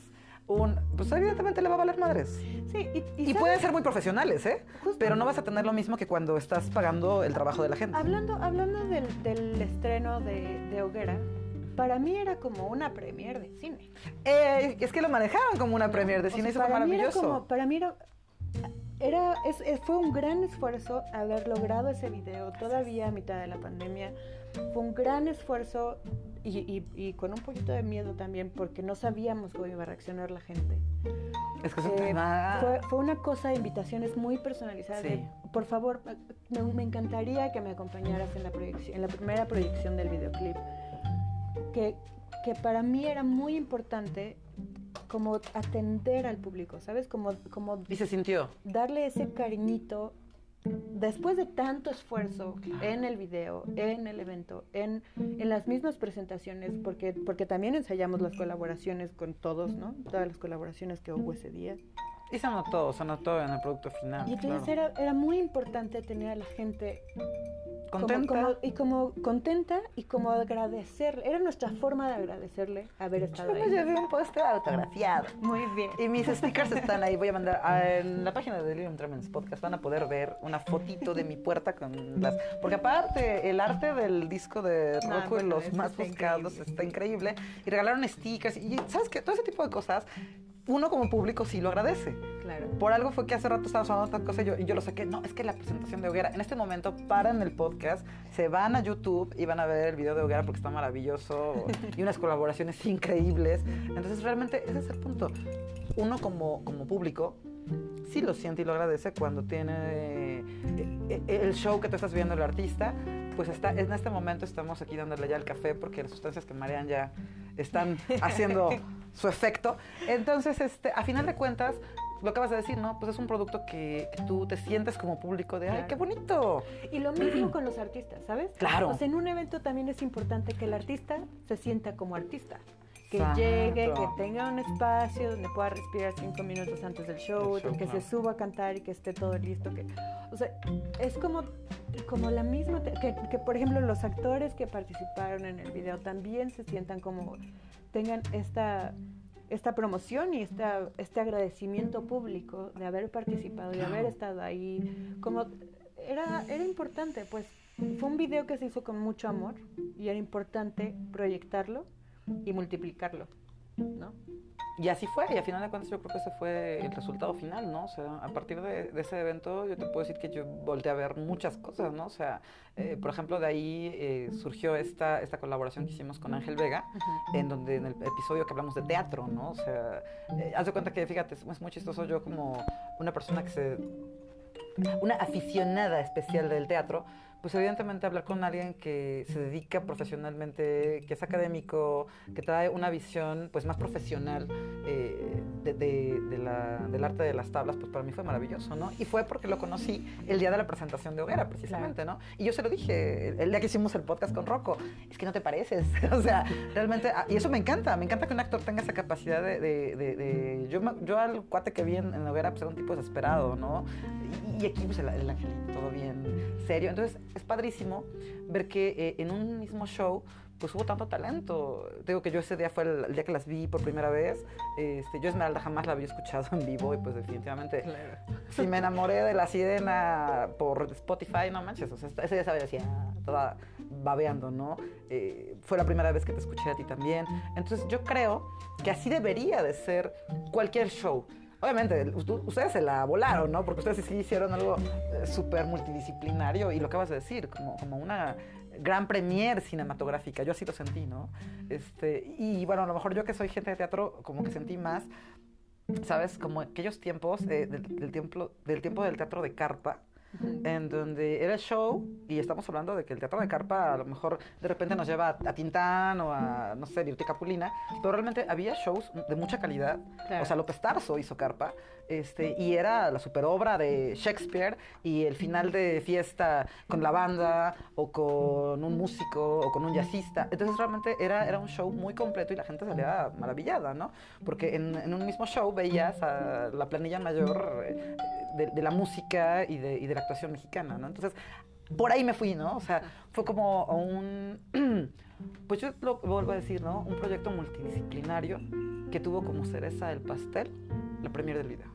un, pues evidentemente le va a valer madres. Sí, y, Y, pueden ser muy profesionales, ¿eh? Justo. Pero no vas a tener lo mismo que cuando estás pagando el trabajo de la gente. Hablando, hablando del, del estreno de, de Hoguera, para mí era como una premier de cine. Eh, es que lo manejaron como una premier de O cine, sea, eso fue para mí era maravilloso. como- para mí era, era es- es- fue un gran esfuerzo haber logrado ese video todavía a mitad de la pandemia. Fue un gran esfuerzo y, y- y con un poquito de miedo también porque no sabíamos cómo iba a reaccionar la gente. Es que es Eh, fue, fue una cosa de invitaciones muy personalizadas. Sí. de, por favor, me, me encantaría que me acompañaras en la, en la primera proyección del videoclip. Que, que para mí era muy importante como atender al público, ¿sabes? Como, como Y se sintió. darle ese cariñito después de tanto esfuerzo en el video, en el evento, en, en las mismas presentaciones, porque, porque también ensayamos las colaboraciones con todos, ¿no? Todas las colaboraciones que hubo ese día. Y se notó, se notó en el producto final. Y entonces claro. era, era muy importante tener a la gente como- Contenta. como- y como contenta y como agradecerle. Era nuestra forma de agradecerle haber estado Yo me ahí. llevé un póster autografiado. Muy bien. Y mis stickers están ahí. Voy a mandar a- en la página de Delirium Tremens Podcast. Van a poder ver una fotito de mi puerta con las. Porque aparte, el arte del disco de No, Rocco, bueno, los eso más buscados, increíble. está increíble. Y regalaron stickers. Y ¿sabes qué? Todo ese tipo de cosas, uno como público sí lo agradece. Claro. Por algo fue que hace rato estábamos hablando de otra cosa y yo, y yo lo saqué. No, es que la presentación de Hoguera, en este momento paran el podcast, se van a YouTube y van a ver el video de Hoguera porque está maravilloso y unas colaboraciones increíbles. Entonces, realmente ese es el punto. Uno como, como público sí lo siente y lo agradece cuando tiene eh, eh, el show que tú estás viendo el artista. Pues está, en este momento estamos aquí dándole ya el café porque las sustancias que marean ya están haciendo su efecto. Entonces, este, a final de cuentas, lo acabas de decir, ¿no? Pues es un producto que, que tú te sientes como público de, ¡ay, qué bonito! Y lo mismo con los artistas, ¿sabes? Claro. Sea, en un evento también es importante que el artista se sienta como artista. Que Exacto. llegue, que tenga un espacio donde pueda respirar cinco minutos antes del show, que claro. se suba a cantar y que esté todo listo. Que, o sea, es como, como la misma, que, que, por ejemplo los actores que participaron en el video también se sientan como, tengan esta, esta promoción y esta, este agradecimiento público de haber participado y haber estado ahí. Como era, era importante, pues fue un video que se hizo con mucho amor y era importante proyectarlo y multiplicarlo, ¿no? Y así fue, y a final de cuentas yo creo que ese fue el resultado final, ¿no? O sea, a partir de, de ese evento yo te puedo decir que yo volteé a ver muchas cosas, ¿no? O sea, eh, por ejemplo, de ahí eh, surgió esta, esta colaboración que hicimos con Ángel Vega, en donde en el episodio que hablamos de teatro, ¿no? O sea, eh, haz de cuenta que, fíjate, es, es muy chistoso yo como una persona que se... una aficionada especial del teatro, pues evidentemente hablar con alguien que se dedica profesionalmente, que es académico, que trae una visión pues más profesional eh, de, de- de la- del arte de las tablas, pues para mí fue maravilloso, ¿no? Y fue porque lo conocí el día de la presentación de Hoguera, precisamente, ¿no? Y yo se lo dije el, día que hicimos el podcast con Rocco, es que no te pareces, o sea, realmente, ah, y eso me encanta, me encanta que un actor tenga esa capacidad de... de- yo, yo al cuate que vi en, en Hoguera, pues era un tipo desesperado, ¿no? Y, y aquí, pues el, el angelito, todo bien serio. Entonces, es padrísimo ver que eh, en un mismo show pues hubo tanto talento. Digo que yo ese día fue el, el día que las vi por primera vez. Este, yo Esmeralda jamás la había escuchado en vivo y pues definitivamente si me enamoré de la sirena por Spotify, no manches, o sea, ese día sabía decía toda babeando, ¿no? Eh, fue la primera vez que te escuché a ti también. Entonces yo creo que así debería de ser cualquier show. Obviamente, ustedes se la volaron, ¿no? Porque ustedes sí hicieron algo eh, súper multidisciplinario y lo acabas de decir, como, como una gran premier cinematográfica. Yo así lo sentí, ¿no? Este, y bueno, a lo mejor yo que soy gente de teatro, como que sentí más ¿sabes? Como aquellos tiempos del tiempo, del tiempo del teatro de carpa, en donde era show, y estamos hablando de que el teatro de carpa a lo mejor de repente nos lleva a, a Tintán o a, no sé, Virti Capulina, pero realmente había shows de mucha calidad. Claro. O sea, López Tarso hizo carpa, este, y era la superobra de Shakespeare, y el final de fiesta con la banda, o con un músico, o con un jazzista. Entonces realmente era, era un show muy completo y la gente salía maravillada, ¿no? Porque en, en un mismo show veías a la planilla mayor eh, de, de la música y de, y de la actuación mexicana, ¿no? Entonces, por ahí me fui, ¿no? O sea, fue como un, pues yo lo vuelvo a decir, ¿no? Un proyecto multidisciplinario que tuvo como cereza el pastel la premier del video.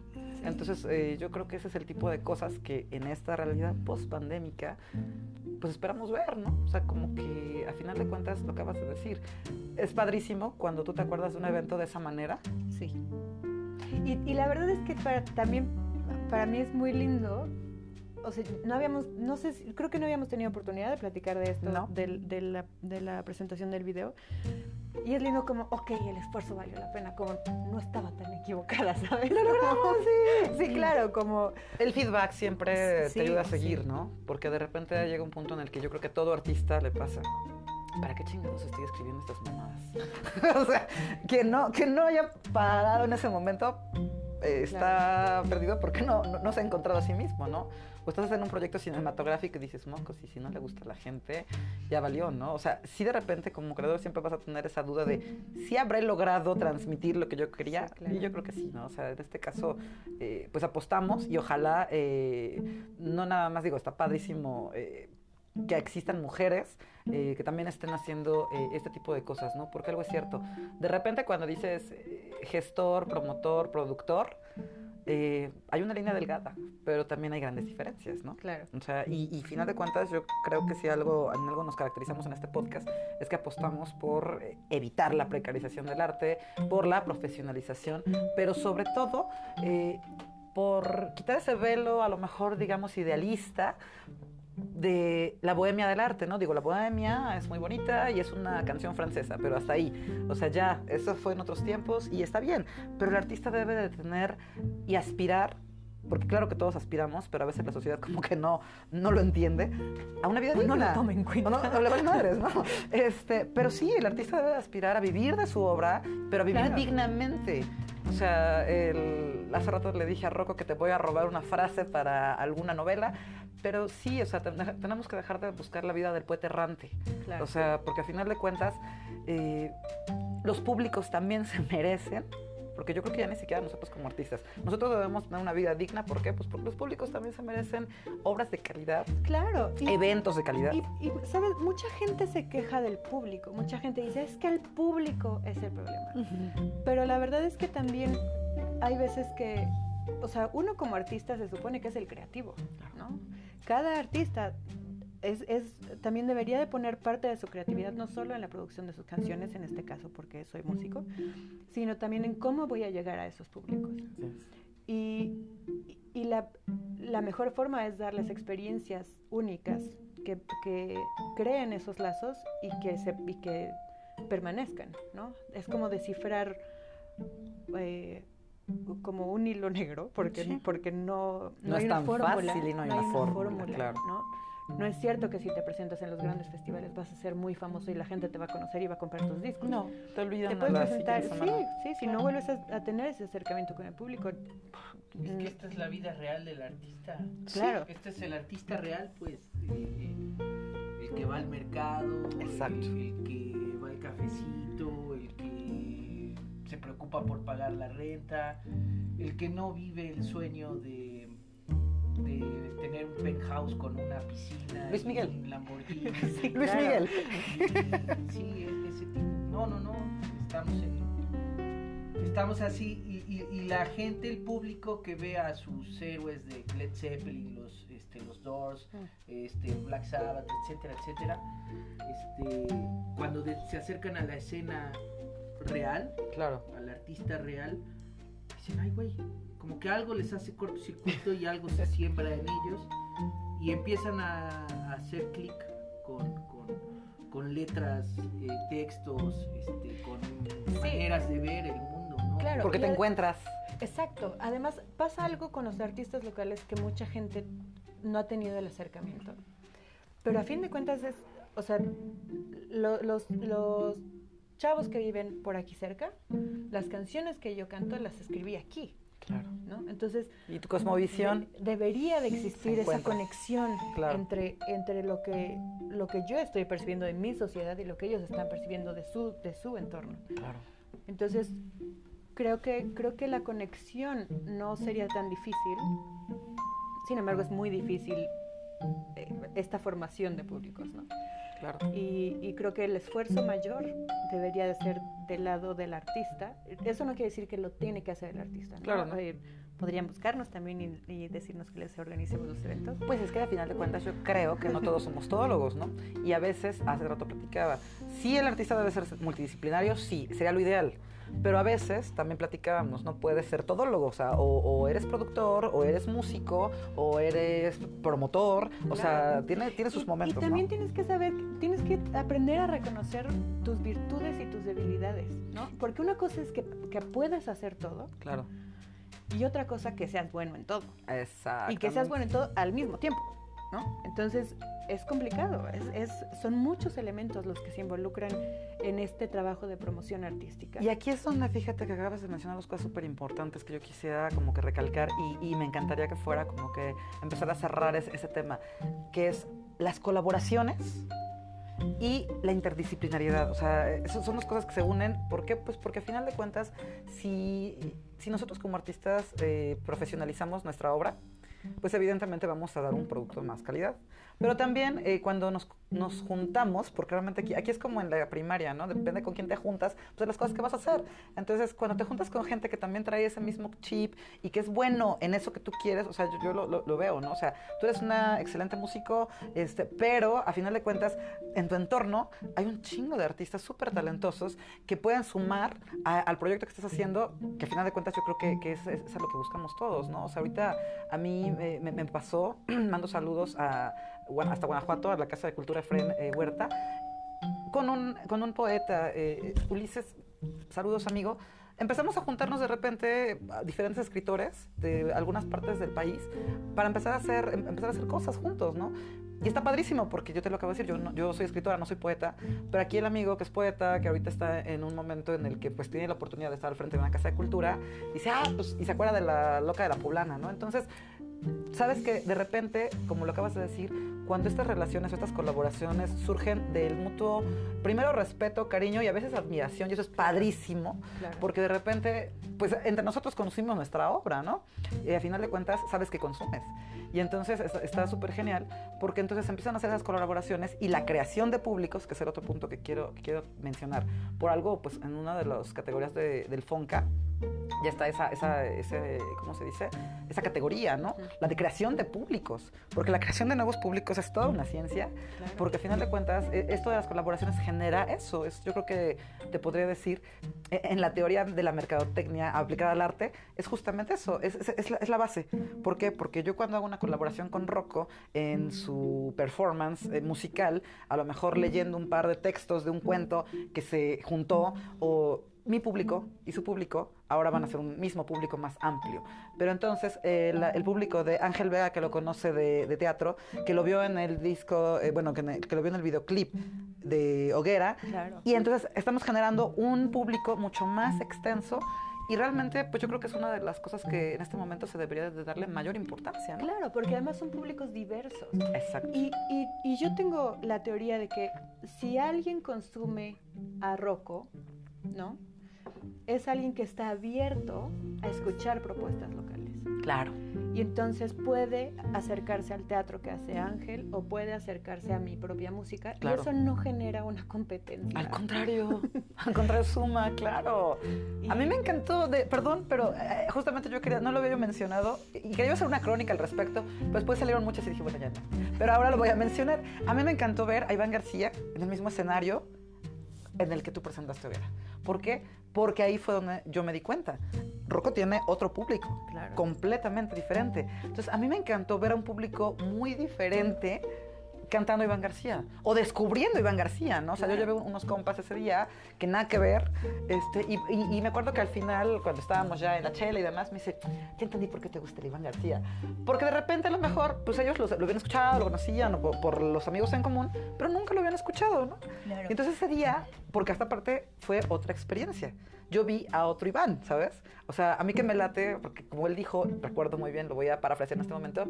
Entonces, eh, yo creo que ese es el tipo de cosas que en esta realidad post-pandémica, pues esperamos ver, ¿no? O sea, como que a final de cuentas lo acabas de decir. Es padrísimo cuando tú te acuerdas de un evento de esa manera. Sí. Y, y la verdad es que para, también para mí es muy lindo. O sea, no habíamos, no sé, si- creo que no habíamos tenido oportunidad de platicar de esto, No. del- de, la, de la presentación del video. Y es lindo como, ok, el esfuerzo valió la pena, como no estaba tan equivocada, ¿sabes? Lo logramos, sí. Sí, claro, como, El feedback siempre Sí, te ayuda a sí. seguir, ¿no? Porque de repente llega un punto en el que yo creo que a todo artista le pasa. ¿Para qué chingados estoy escribiendo estas mamadas? o sea, que no, que no haya parado en ese momento eh, está perdido porque no, no, no se ha encontrado a sí mismo, ¿no? O estás en un proyecto cinematográfico y dices, mocos, y si no le gusta a la gente, ya valió, ¿no? O sea, si de repente como creador siempre vas a tener esa duda de si habré logrado transmitir lo que yo quería. Sí, claro. Y yo creo que sí, ¿no? O sea, en este caso, eh, pues apostamos y ojalá, eh, no nada más digo, está padrísimo. eh, que existan mujeres eh, que también estén haciendo eh, este tipo de cosas, ¿no? Porque algo es cierto. De repente cuando dices eh, gestor, promotor, productor, eh, hay una línea delgada, pero también hay grandes diferencias, ¿no? claro. O sea, y, y final de cuentas, yo creo que si algo, en algo nos caracterizamos en este podcast, es que apostamos por eh, evitar la precarización del arte, por la profesionalización, pero sobre todo eh, por quitar ese velo, a lo mejor, digamos, idealista de la bohemia del arte, ¿no? Digo, la bohemia es muy bonita y es una canción francesa, pero hasta ahí. O sea, ya, eso fue en otros tiempos y está bien, pero el artista debe de tener y aspirar, porque claro que todos aspiramos, pero a veces la sociedad como que no, no lo entiende, a una vida no digna. lo toma en cuenta. No, no le madres, ¿no? Este, pero sí, el artista debe de aspirar a vivir de su obra, pero a vivir Claro. dignamente. O sea, el, hace rato le dije a Rocco que te voy a robar una frase para alguna novela, pero sí, o sea, ten- tenemos que dejar de buscar la vida del poeta errante. Claro. O sea, porque a final de cuentas, eh, los públicos también se merecen, porque yo creo que ya ni siquiera nosotros como artistas, nosotros debemos tener una vida digna, ¿por qué? Pues porque los públicos también se merecen obras de calidad, Claro. y- eventos de calidad. Y, y, ¿sabes? Mucha gente se queja del público. Mucha gente dice, es que el público es el problema. Pero la verdad es que también hay veces que, o sea, uno como artista se supone que es el creativo, ¿no? Cada artista es, es- también debería de poner parte de su creatividad, no solo en la producción de sus canciones, en este caso porque soy músico, sino también en cómo voy a llegar a esos públicos. Y, y la, la mejor forma es darles experiencias únicas que, que creen esos lazos y que, se, y que permanezcan, ¿no? Es como descifrar eh, como un hilo negro, porque, Sí. porque no, no, No hay es una tan fórmula. fácil y no hay una fórmula, claro. ¿no? No es cierto que si te presentas en los grandes festivales vas a ser muy famoso y la gente te va a conocer y va a comprar tus discos. No, te olvidan Te puedes presentar, sí, sí, si no vuelves a, a tener ese acercamiento con el público. Es que esta es la vida real del artista. Claro. Este es el artista real, pues. eh, el que va al mercado, el- Exacto. El, que va al cafecito, el que se preocupa por pagar la renta, el que no vive el sueño de, de tener un penthouse con una piscina, Luis y Miguel. un Lamborghini. Luis Claro. Miguel. Y- sí, e- ese tipo. No, no, no. Estamos en. Estamos así y, y- y la gente, el público que ve a sus héroes de Led Zeppelin, los, este, los Doors, este, Black Sabbath, etcétera, etcétera, este, cuando de- se acercan a la escena real, Claro. al artista real, dicen, ay, güey, como que algo les hace cortocircuito y algo se siembra en ellos y empiezan a, a hacer clic con, con- con letras, eh, textos, este, con maneras de ver el mundo, ¿no? Claro. Porque te encuentras. Exacto. Además, pasa algo con los artistas locales que mucha gente no ha tenido el acercamiento. Pero a fin de cuentas es, o sea, lo- los, los chavos que viven por aquí cerca, las canciones que yo canto las escribí aquí, Claro. ¿no? Entonces, Y tu cosmovisión, de- debería de existir esa conexión Claro. entre, entre lo, que, lo que yo estoy percibiendo de mi sociedad y lo que ellos están percibiendo de su, de su entorno. claro. Entonces, creo que, creo que la conexión no sería tan difícil. Sin embargo, es muy difícil eh, esta formación de públicos, ¿no? Claro. Y, y creo que el esfuerzo mayor debería de ser del lado del artista. Eso no quiere decir que lo tiene que hacer el artista, ¿no? Claro, ¿no? Eh, podrían buscarnos también y, y decirnos que les organicemos los eventos. Pues es que al final de cuentas yo creo que no todos somos todólogos, ¿no? Y a veces, hace rato platicaba, sí el artista debe ser multidisciplinario, sí, sería lo ideal. Pero a veces también platicábamos, no puedes ser todólogo, o sea, o, o eres productor, o eres músico, o eres promotor, o sea, tiene, tiene sus Y- momentos, Y también ¿no? tienes que saber, tienes que aprender a reconocer tus virtudes y tus debilidades, ¿no? Porque una cosa es que, que puedas hacer todo Claro, y otra cosa que seas bueno en todo. exacto. Y que seas bueno en todo al mismo tiempo, ¿no? Entonces es complicado, es, es- son muchos elementos los que se involucran en este trabajo de promoción artística. Y aquí es donde fíjate que acabas de mencionar dos cosas súper importantes que yo quisiera como que recalcar y, y me encantaría que fuera como que empezar a cerrar ese, ese tema, que es las colaboraciones y la interdisciplinariedad. O sea, son dos cosas que se unen. ¿Por qué? Pues porque a final de cuentas, si, si nosotros como artistas eh, profesionalizamos nuestra obra, pues evidentemente vamos a dar un producto de más calidad. Pero también eh, cuando nos, nos juntamos, porque realmente aquí, aquí es como en la primaria, ¿no? Depende con quién te juntas, pues de las cosas que vas a hacer. Entonces, cuando te juntas con gente que también trae ese mismo chip y que es bueno en eso que tú quieres, o sea, yo, yo lo, lo- lo veo, ¿no? O sea, tú eres una excelente músico, este, pero a final de cuentas, en tu entorno hay un chingo de artistas súper talentosos que pueden sumar a- al proyecto que estás haciendo, que a final de cuentas yo creo que, que es, es, es a lo que buscamos todos, ¿no? O sea, ahorita a mí eh, me, me pasó, mando saludos a, hasta Guanajuato, a la Casa de Cultura Efren eh, Huerta, con un, con un poeta, eh, Ulises, saludos amigo, empezamos a juntarnos de repente a diferentes escritores de algunas partes del país para empezar a hacer, em- empezar a hacer cosas juntos, ¿no? Y está padrísimo porque yo te lo acabo de decir, yo, no- yo soy escritora, no soy poeta, pero aquí el amigo que es poeta, que ahorita está en un momento en el que pues tiene la oportunidad de estar al frente de una casa de cultura, dice, ah, pues, y se acuerda de la loca de la poblana, ¿no? Entonces, sabes que de repente, como lo acabas de decir, cuando estas relaciones o estas colaboraciones surgen del mutuo, primero respeto, cariño y a veces admiración, y eso es padrísimo, Claro. porque de repente, pues entre nosotros conocimos nuestra obra, ¿no? Y a final de cuentas, sabes que consumes. Y entonces es- está súper genial, porque entonces empiezan a hacer esas colaboraciones y la creación de públicos, que es el otro punto que quiero, que quiero mencionar. Por algo, pues en una de las categorías de- del FONCA, ya está esa, esa, ese, ¿cómo se dice? Esa categoría, ¿no? La de creación de públicos, porque la creación de nuevos públicos es toda una ciencia, Claro. porque al final de cuentas e- esto de las colaboraciones genera eso, es, yo creo que te podría decir, e- en la teoría de la mercadotecnia aplicada al arte, es justamente eso, es, es- es la, es la base. ¿Por qué? Porque yo cuando hago una colaboración con Rocco en su performance eh, musical, a lo mejor leyendo un par de textos de un cuento que se juntó o mi público y su público ahora van a ser un mismo público más amplio. Pero entonces eh, la- el público de Ángel Vega, que lo conoce de, de teatro, que lo vio en el disco, eh, bueno, que, que lo vio en el videoclip de Hoguera, Claro. y entonces estamos generando un público mucho más extenso y realmente pues yo creo que es una de las cosas que en este momento se debería de darle mayor importancia, ¿no? Claro, porque además son públicos diversos. Exacto. Y, y- y yo tengo la teoría de que si alguien consume a Rocco, ¿no? Es alguien que está abierto a escuchar propuestas locales. Claro. Y entonces puede acercarse al teatro que hace Ángel o puede acercarse a mi propia música. Claro. Y eso no genera una competencia. Al contrario, al contrario suma, claro. A mí me encantó, de, perdón, pero eh, justamente yo quería, no lo había mencionado y quería hacer una crónica al respecto, pero después salieron muchas y dije, bueno, ya no. Pero ahora lo voy a mencionar. A mí me encantó ver a Iván García en el mismo escenario en el que tú presentaste Hoguera. ¿Por qué? Porque ahí fue donde yo me di cuenta. Rocco tiene otro público, Claro. completamente diferente. Entonces, a mí me encantó ver a un público muy diferente cantando Iván García o descubriendo Iván García, ¿no? O sea, yo llevé unos compas ese día que nada que ver, este, y, y- y me acuerdo que al final, cuando estábamos ya en la chela y demás, me dice, ya entendí por qué te gusta el Iván García. Porque de repente a lo mejor, pues ellos lo, lo habían escuchado, lo conocían por, por los amigos en común, pero nunca lo habían escuchado, ¿no? Claro. Entonces ese día, porque esta parte fue otra experiencia. Yo vi a otro Iván, ¿sabes? O sea, a mí que me late, porque como él dijo, recuerdo muy bien, lo voy a parafrasear en este momento,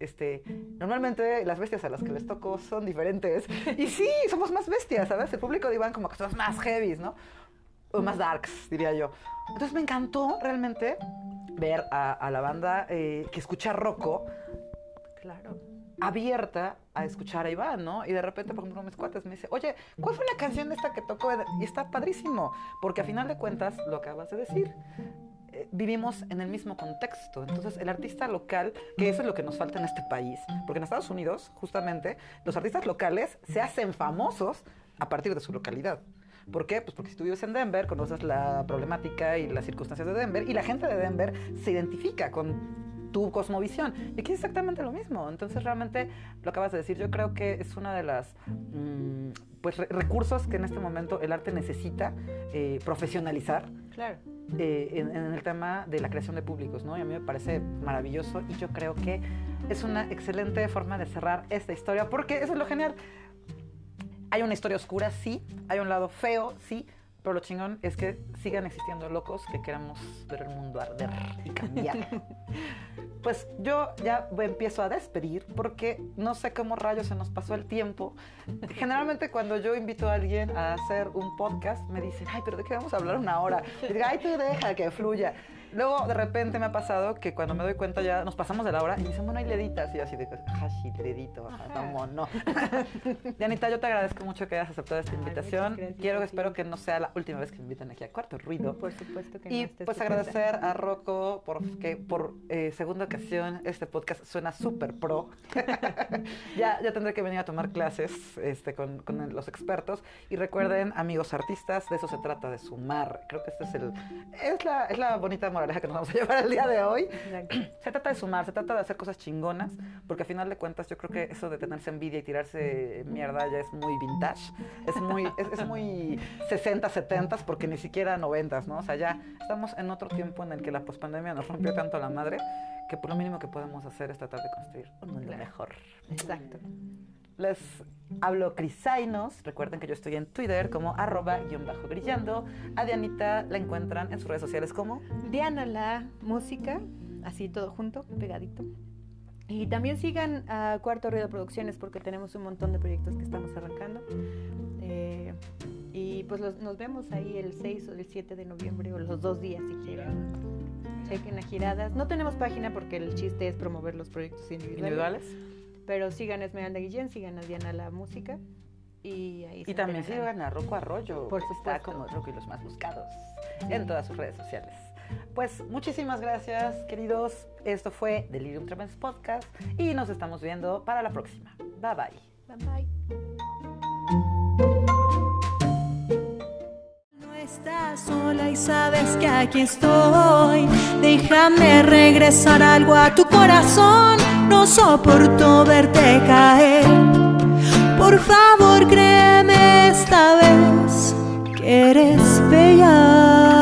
este, normalmente las bestias a las que les toco son diferentes. Y sí, somos más bestias, ¿sabes? El público de Iván como que somos más heavies, ¿no? O más darks, diría yo. Entonces me encantó realmente ver a, a la banda eh, que escucha Rocco, claro, abierta a escuchar a Iván, ¿no? Y de repente, por ejemplo, mis cuates me dice, oye, ¿cuál fue la canción de esta que tocó? Y está padrísimo, porque a final de cuentas, lo acabas de decir, eh, vivimos en el mismo contexto. Entonces, el artista local, que eso es lo que nos falta en este país, porque en Estados Unidos, justamente, los artistas locales se hacen famosos a partir de su localidad. ¿Por qué? Pues porque si tú vives en Denver, conoces la problemática y las circunstancias de Denver, y la gente de Denver se identifica con tu cosmovisión. Y aquí es exactamente lo mismo. Entonces, realmente, lo acabas de decir, yo creo que es una de las mm, pues, re- recursos que en este momento el arte necesita eh, profesionalizar Claro. eh, en, en el tema de la creación de públicos, ¿no? Y a mí me parece maravilloso y yo creo que es una excelente forma de cerrar esta historia, porque eso es lo genial. Hay una historia oscura, sí, hay un lado feo, sí, pero lo chingón es que sigan existiendo locos que queramos ver el mundo arder y cambiar. Pues yo ya empiezo a despedir porque no sé cómo rayos se nos pasó el tiempo. Generalmente cuando yo invito a alguien a hacer un podcast me dicen, ay, pero ¿de qué vamos a hablar una hora? Y ay, tú deja que fluya. Luego de repente me ha pasado que cuando me doy cuenta ya nos pasamos de la hora y me dicen, bueno, hay leditas. Y yo así de, sí, ledito, ajá, no, no. Dianita, yo te agradezco mucho que hayas aceptado esta Ay, invitación. Quiero, espero que no sea la última vez que me inviten aquí a Cuarto Ruido. Por supuesto que no. Y esta es pues agradecer a Rocco porque por eh, segunda ocasión este podcast suena súper pro. ya, ya tendré que venir a tomar clases este, con, con los expertos. Y recuerden, amigos artistas, de eso se trata, de sumar. Creo que este es el es la, es la bonita moraleja que nos vamos a llevar el día de hoy. Exacto. Se trata de sumar, se trata de hacer cosas chingonas, porque a final de cuentas yo creo que eso de tenerse envidia y tirarse mierda ya es muy vintage, es muy, es, es muy 60, 70, porque ni siquiera 90, ¿no? O sea, ya estamos en otro tiempo en el que la pospandemia nos rompió tanto la madre que por lo mínimo que podemos hacer es tratar de construir un mundo Claro. mejor. Exacto. Les hablo Crisainos. Recuerden que yo estoy en Twitter como arroba guion bajo grillando. A Dianita la encuentran en sus redes sociales como Diana la música, así todo junto, pegadito. Y también sigan a Cuarto Ruido Producciones porque tenemos un montón de proyectos que estamos arrancando. Eh, y pues los- nos vemos ahí el 6 o el 7 de noviembre o los dos días si quieren. Chequen las giradas. No tenemos página porque el chiste es promover los proyectos individuales. individuales. Pero sigan a Esmeralda Guillén, sigan a Diana la música. Y ahí se Y también sigan a Rocco Arroyo. Por que Está supuesto. como Rocco y los más buscados en todas sus redes sociales. Pues muchísimas gracias, queridos. Esto fue Delirium Tremens Podcast y nos estamos viendo para la próxima. Bye bye. Bye bye. No estás sola y sabes que aquí estoy. Déjame regresar algo a tu corazón. No soporto verte caer. Por favor, créeme esta vez que eres bella.